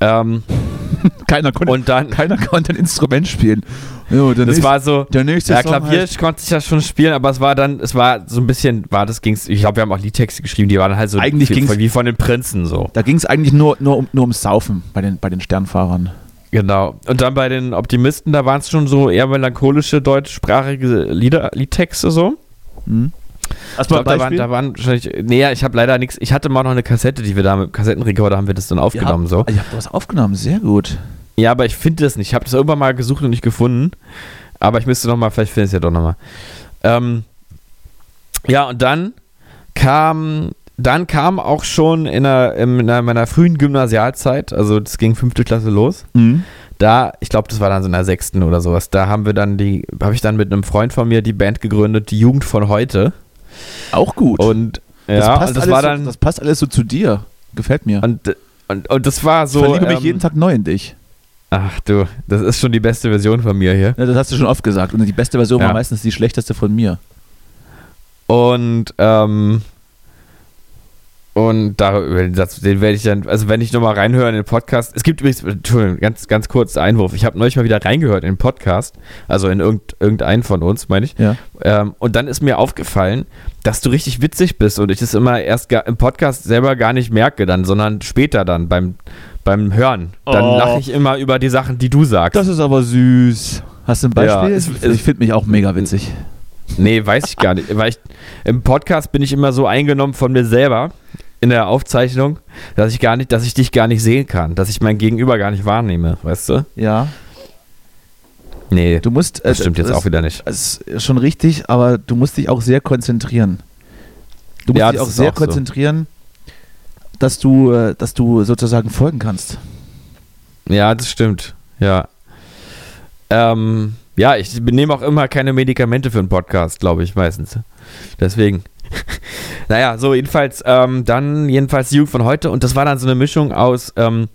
Ähm, Keiner konnte, und dann, keiner konnte ein Instrument spielen. Jo, der das nächste, war so, der nächste ja, Klavier heißt- konnte ich ja schon spielen, aber es war dann, es war so ein bisschen, war das ging's, ich glaube, wir haben auch Liedtexte geschrieben, die waren halt so Eigentlich wie, ging's- wie von den Prinzen so. Da ging es eigentlich nur, nur, um, nur ums Saufen bei den, bei den Sternfahrern. Genau. Und dann bei den Optimisten, da waren es schon so eher melancholische deutschsprachige Lieder, Liedtexte so. Hm? Hast Ich glaub, da, waren, da waren wahrscheinlich. Nee, ich habe leider nichts. Ich hatte mal noch eine Kassette, die wir da mit dem Kassettenrekorder haben wir das dann aufgenommen. Ihr so. habt, Ihr habt was aufgenommen, sehr gut. Ja, aber ich finde das nicht. Ich habe das irgendwann mal gesucht und nicht gefunden. Aber ich müsste noch mal, vielleicht finde ich es ja doch noch mal. Ähm, ja, und dann kam, dann kam auch schon in, einer, in einer, meiner frühen Gymnasialzeit, also das ging fünfte Klasse los, da, ich glaube, das war dann so in der sechsten oder sowas, da haben wir dann die, habe ich dann mit einem Freund von mir die Band gegründet, die Jugend von heute. Auch gut. Und das, ja, passt und das alles war so, dann, das passt alles so zu dir. Gefällt mir. und, und, und das war ich so. verliebe mich ähm, jeden Tag neu in dich. Ach du, das ist schon die beste Version von mir hier. Ja, das hast du schon oft gesagt. Und die beste Version Ja. war meistens die schlechteste von mir. Und, ähm, und da, das, den werde ich dann, also wenn ich nochmal reinhöre in den Podcast, es gibt übrigens, Entschuldigung, ganz, ganz kurz Einwurf, ich habe neulich mal wieder reingehört in den Podcast, also in irgend, irgendeinen von uns, meine ich, Ja. ähm, und dann ist mir aufgefallen, dass du richtig witzig bist und ich das immer erst im Podcast selber gar nicht merke dann, sondern später dann beim, beim Hören. Dann Oh. lache ich immer über die Sachen, die du sagst. Das ist aber süß. Hast du ein Ja, Beispiel? es- ich finde mich auch mega witzig. Nee, weiß ich gar nicht. Weil ich, Im Podcast bin ich immer so eingenommen von mir selber in der Aufzeichnung, dass ich gar nicht, dass ich dich gar nicht sehen kann, dass ich mein Gegenüber gar nicht wahrnehme, weißt du? Ja. Nee, Du musst. äh, das stimmt jetzt das- auch wieder nicht. Das ist schon richtig, aber du musst dich auch sehr konzentrieren. Du musst Ja, dich auch sehr auch konzentrieren, dass du, äh, dass du sozusagen folgen kannst. Ja, das stimmt. Ja. Ähm, ja, ich nehme auch immer keine Medikamente für einen Podcast, glaube ich, meistens. Deswegen. naja, so jedenfalls, ähm, dann jedenfalls die Jugend von heute und das war dann so eine Mischung aus ähm,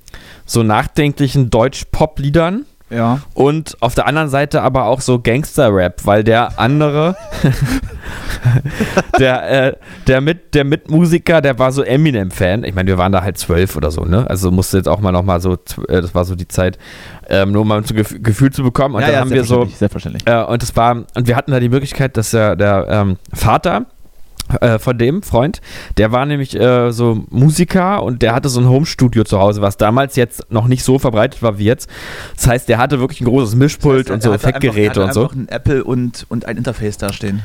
so nachdenklichen Deutsch-Pop-Liedern Ja. und auf der anderen Seite aber auch so Gangster-Rap, weil der andere, der, äh, der, mit, der Mitmusiker, der war so Eminem-Fan. Ich meine, wir waren da halt zwölf oder so, ne? Also musste jetzt auch mal nochmal so, äh, das war so die Zeit, ähm, nur mal ein Gef Gefühl zu bekommen. Und ja, dann ja, haben wir so, Selbstverständlich. äh, und das war, und wir hatten da die Möglichkeit, dass der, der ähm, Vater äh, von dem Freund, der war nämlich äh, so Musiker und der hatte so ein Homestudio zu Hause, was damals jetzt noch nicht so verbreitet war wie jetzt. Das heißt, der hatte wirklich ein großes Mischpult und so Effektgeräte und so. einfach ein Apple und, und ein Interface dastehen.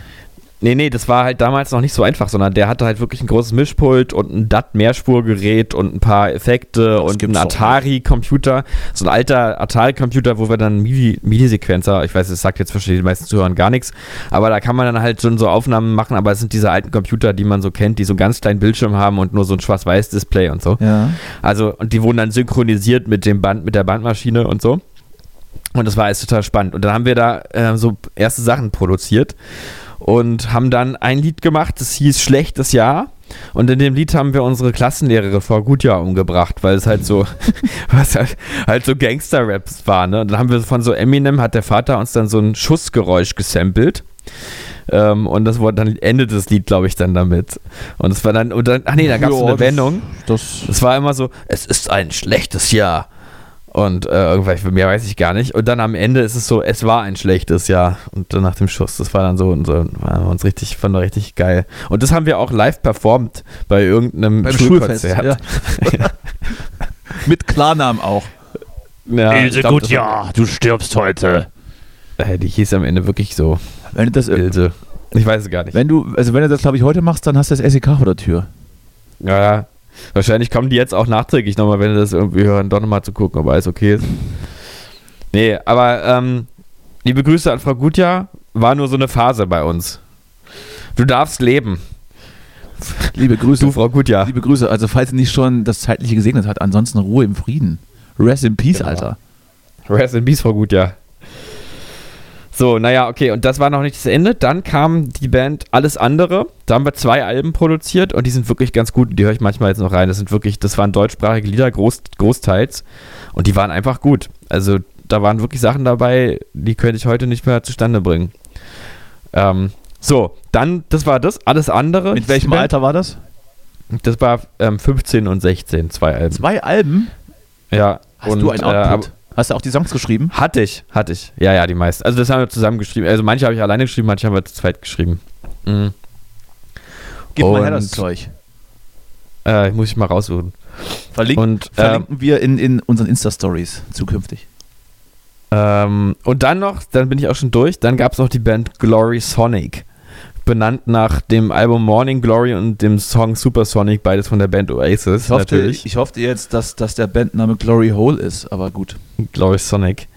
Nee, nee, das war halt damals noch nicht so einfach, sondern der hatte halt wirklich ein großes Mischpult und ein DAT-Mehrspurgerät und ein paar Effekte und gibt's einen Atari-Computer. So ein alter Atari-Computer, wo wir dann MIDI- MIDI-Sequenzer, ich weiß, das sagt jetzt wahrscheinlich die meisten Zuhörer gar nichts, aber da kann man dann halt schon so Aufnahmen machen, aber es sind diese alten Computer, die man so kennt, die so einen ganz kleinen Bildschirm haben und nur so ein schwarz-weiß-Display und so. Ja. Also, und die wurden dann synchronisiert mit dem Band, mit der Bandmaschine und so. Und das war alles total spannend. Und dann haben wir da äh, so erste Sachen produziert und haben dann ein Lied gemacht, das hieß Schlechtes Jahr. Und in dem Lied haben wir unsere Klassenlehrerin vor Gutjahr umgebracht, weil es halt so, was halt, halt so Gangster-Raps war, ne? Und dann haben wir von so Eminem, hat der Vater uns dann so ein Schussgeräusch gesampelt. Ähm, und das wurde dann endet das Lied, glaube ich, dann damit. Und es war dann, und dann, ach nee, da gab es eine das- Wendung. Das, Es war immer so, es ist ein schlechtes Jahr. Und äh, irgendwas, mehr weiß ich gar nicht. Und dann am Ende ist es so, es war ein schlechtes Jahr. Und dann nach dem Schuss, das war dann so, und so waren wir uns richtig, fanden wir richtig geil. Und das haben wir auch live performt bei irgendeinem beim Schulkonzert. Schulfest. Ja. Mit Klarnamen auch. Ja, ich glaub, das- ja, du stirbst heute. Äh, die hieß am Ende wirklich so. Wenn du das, Ilse. Ich weiß es gar nicht. wenn du, also wenn du das, glaube ich, heute machst, dann hast du das SEK vor der Tür. Ja, ja. Wahrscheinlich kommen die jetzt auch nachträglich nochmal, wenn du das irgendwie hören, doch nochmal zu gucken, ob alles okay ist. Nee, aber ähm, liebe Grüße an Frau Gutjahr, war nur so eine Phase bei uns. Du darfst leben. Liebe Grüße. Du, Frau Gutjahr. Liebe Grüße. Also, falls sie nicht schon das Zeitliche gesegnet hat, ansonsten Ruhe im Frieden. Rest in Peace, Genau. Alter. Rest in Peace, Frau Gutjahr. So, naja, okay, und das war noch nicht das Ende. Dann kam die Band Alles Andere. Da haben wir zwei Alben produziert und die sind wirklich ganz gut. Die höre ich manchmal jetzt noch rein. Das sind wirklich, das waren deutschsprachige Lieder, groß, großteils. Und die waren einfach gut. Also da waren wirklich Sachen dabei, die könnte ich heute nicht mehr zustande bringen. Ähm, so, dann, das war das. Alles andere. Mit welchem Band- Alter war das? Das war ähm, 15 und 16, zwei Alben. Zwei Alben? Ja. Hast und, du ein äh, Output? Hast du auch die Songs geschrieben? Hatte ich, hatte ich. Ja, ja, die meisten. Also das haben wir zusammen geschrieben. Also manche habe ich alleine geschrieben, manche haben wir zu zweit geschrieben. Mhm. Gib mal her Und- das Zeug. Äh, muss ich mal raussuchen. Verlink, Und, ähm, verlinken wir in, in unseren Insta-Stories zukünftig. ähm, und dann noch, dann bin ich auch schon durch, dann gab es noch die Band Glory Sonic. Benannt nach dem Album Morning Glory und dem Song Supersonic, beides von der Band Oasis. Ich hoffte, natürlich. ich hoffte jetzt, dass, dass der Bandname Glory Hole ist, aber gut. Glory Sonic.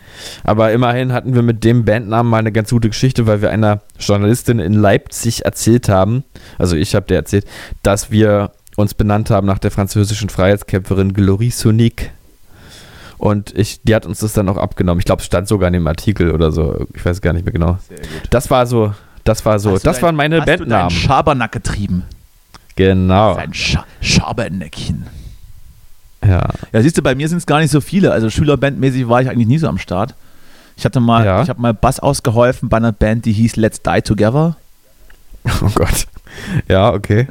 Aber immerhin hatten wir mit dem Bandnamen mal eine ganz gute Geschichte, weil wir einer Journalistin in Leipzig erzählt haben, also ich habe dir erzählt, dass wir uns benannt haben nach der französischen Freiheitskämpferin Glory Sonic. Und ich, die hat uns das dann auch abgenommen. Ich glaube, es stand sogar in dem Artikel oder so. Ich weiß gar nicht mehr genau. Das war so, das war so, Hast du das dein- waren meine hast du Bandnamen. Schabernack getrieben. Genau. Ein Scha Schabernackchen. Ja. Ja, siehst du, bei mir sind es gar nicht so viele. Also Schülerbandmäßig war ich eigentlich nie so am Start. Ich hatte mal, Ja. ich habe mal Bass ausgeholfen bei einer Band, die hieß Let's Die Together. Oh Gott. Ja, okay.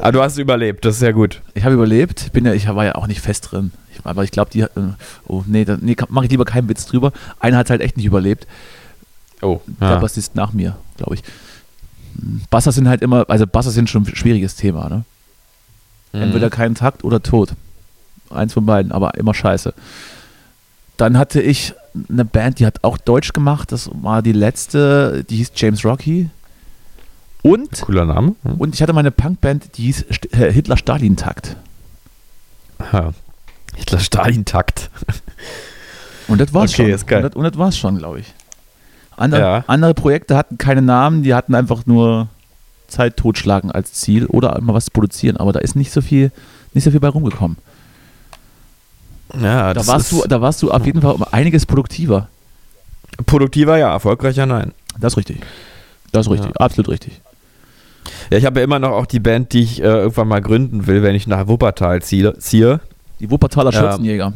Aber du hast überlebt, das ist sehr gut. Ich habe überlebt, bin ja, ich war ja auch nicht fest drin. Ich, aber ich glaube, die, äh, oh nee, da, nee mache ich lieber keinen Witz drüber. Einer hat halt echt nicht überlebt. Oh, Der ja. Bassist nach mir, glaube ich. Basser sind halt immer, also Basser sind schon ein schwieriges Thema, ne? Mhm. Entweder kein Takt oder tot. Eins von beiden, aber immer scheiße. Dann hatte ich eine Band, die hat auch Deutsch gemacht. Das war die letzte, die hieß James Rocky. Und, Cooler Name. Hm. und ich hatte meine Punkband, die hieß äh, Hitler-Stalin-Takt. Hitler-Stalin-Takt. Und das war's Okay, schon. ist geil. Und das, und das war's schon, glaube ich. Andere, Ja. andere Projekte hatten keine Namen, die hatten einfach nur Zeit totschlagen als Ziel oder immer was produzieren. Aber da ist nicht so viel, nicht so viel bei rumgekommen. Ja, Da warst, du, da warst du auf jeden Fall um einiges produktiver. produktiver, ja, erfolgreicher, nein. Das ist richtig. Das ist richtig, Ja. absolut richtig. Ja, ich habe ja immer noch auch die Band, die ich äh, irgendwann mal gründen will, wenn ich nach Wuppertal ziehe. Die Wuppertaler Ja. Schürzenjäger.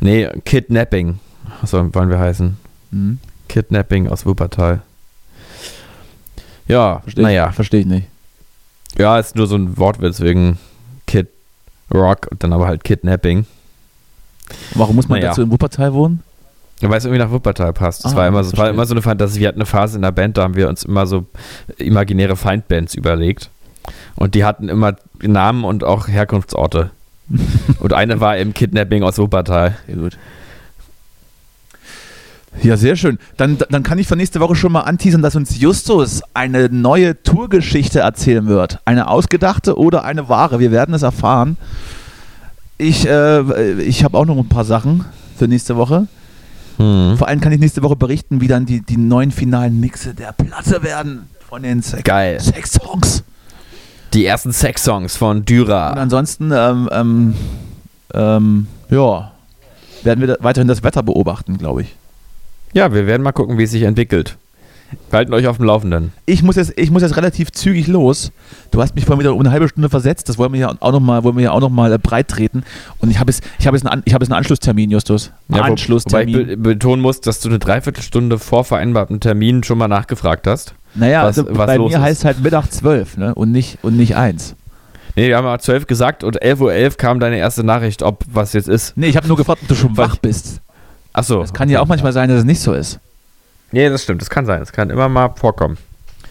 Nee, Kidnapping. So wollen wir heißen. Mhm. Kidnapping aus Wuppertal. Ja, Verstehe naja. ich, versteh ich nicht. Ja, ist nur so ein Wortwitz wegen Kid Rock und dann aber halt Kidnapping. Warum muss man Naja. dazu in Wuppertal wohnen? Weil es irgendwie nach Wuppertal passt. Das Ah, war, immer so, war verstehe. immer so eine Fantasie. Wir hatten eine Phase in der Band, da haben wir uns immer so imaginäre Feindbands überlegt. Und die hatten immer Namen und auch Herkunftsorte. und eine war im Kidnapping aus Wuppertal. Sehr gut. Ja, sehr schön. Dann, dann kann ich für nächste Woche schon mal anteasern, dass uns Justus eine neue Tourgeschichte erzählen wird. Eine ausgedachte oder eine wahre. Wir werden es erfahren. Ich, äh, ich habe auch noch ein paar Sachen für nächste Woche. Hm. Vor allem kann ich nächste Woche berichten, wie dann die, die neuen finalen Mixe der Platte werden von den Sex, Geil. Sex Songs. Die ersten Sex-Songs von Und Dürer. ansonsten, ähm, ähm, ähm, ja, werden wir da weiterhin das Wetter beobachten, glaube ich. Ja, wir werden mal gucken, wie es sich entwickelt. Wir halten euch auf dem Laufenden. Ich muss, jetzt, ich muss jetzt relativ zügig los. Du hast mich vorhin wieder um eine halbe Stunde versetzt. Das wollen wir ja auch nochmal noch mal, äh, breit treten. Und ich habe jetzt, ich hab jetzt, einen, ich hab jetzt einen Anschlusstermin, Justus. Einen Ja, Anschlusstermin. Wobei ich be betonen muss, dass du eine Dreiviertelstunde vor vereinbarten Termin schon mal nachgefragt hast. naja, was- also was bei mir ist. heißt halt Mittag 12 ne? und, nicht, und nicht 1. Nee, wir haben mal 12 gesagt und 11.11 Uhr kam deine erste Nachricht, ob was jetzt ist. Nee, ich habe nur gefragt, ob du schon wach bist. Achso. Es kann ja auch manchmal sein, dass es nicht so ist. Nee, das stimmt, das kann sein. Das kann immer mal vorkommen.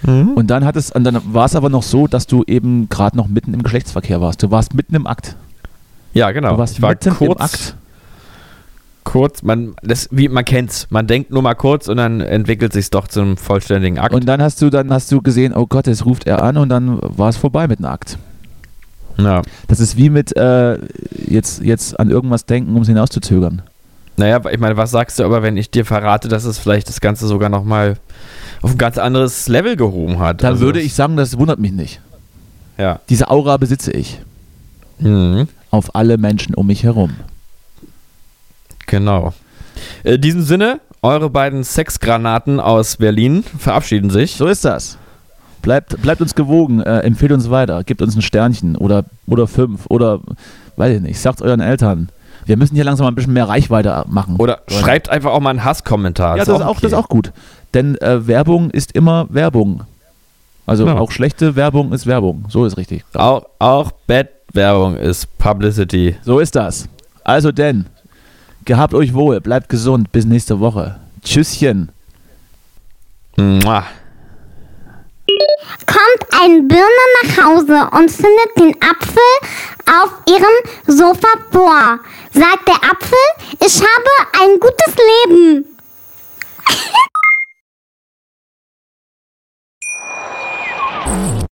Und dann hat es, und dann war es aber noch so, dass du eben gerade noch mitten im Geschlechtsverkehr warst. Du warst mitten im Akt. Ja, genau. Du warst ich war mitten kurz, im Akt. kurz, man, das, wie, man kennt's. Man denkt nur mal kurz und dann entwickelt sich's doch zum vollständigen Akt. Und dann hast du, dann hast du gesehen, oh Gott, jetzt ruft er an und dann war es vorbei mit dem Akt. ja. Das ist wie mit äh, jetzt, jetzt an irgendwas denken, um es hinauszuzögern. Naja, ich meine, was sagst du aber, wenn ich dir verrate, dass es vielleicht das Ganze sogar nochmal auf ein ganz anderes Level gehoben hat? Dann Also, würde ich sagen, das wundert mich nicht. Ja. Diese Aura besitze ich Mhm. auf alle Menschen um mich herum. Genau. In diesem Sinne, eure beiden Sexgranaten aus Berlin verabschieden sich. So ist das. Bleibt, bleibt uns gewogen, äh, empfehlt uns weiter, gebt uns ein Sternchen oder, oder fünf oder weiß ich nicht, sagt euren Eltern. Wir müssen hier langsam mal ein bisschen mehr Reichweite machen. Oder schreibt einfach auch mal einen Hasskommentar. ja, das ist, auch, das ist auch gut. Denn äh, Werbung ist immer Werbung. Also Ja. auch schlechte Werbung ist Werbung. So ist richtig. Auch, auch Bad-Werbung ist Publicity. So ist das. Also denn, gehabt euch wohl, bleibt gesund, bis nächste Woche. Tschüsschen. Mua. kommt ein Birne nach Hause und findet den Apfel auf ihrem Sofa vor. Sagt der Apfel, ich habe ein gutes Leben.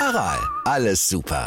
Aral, alles super.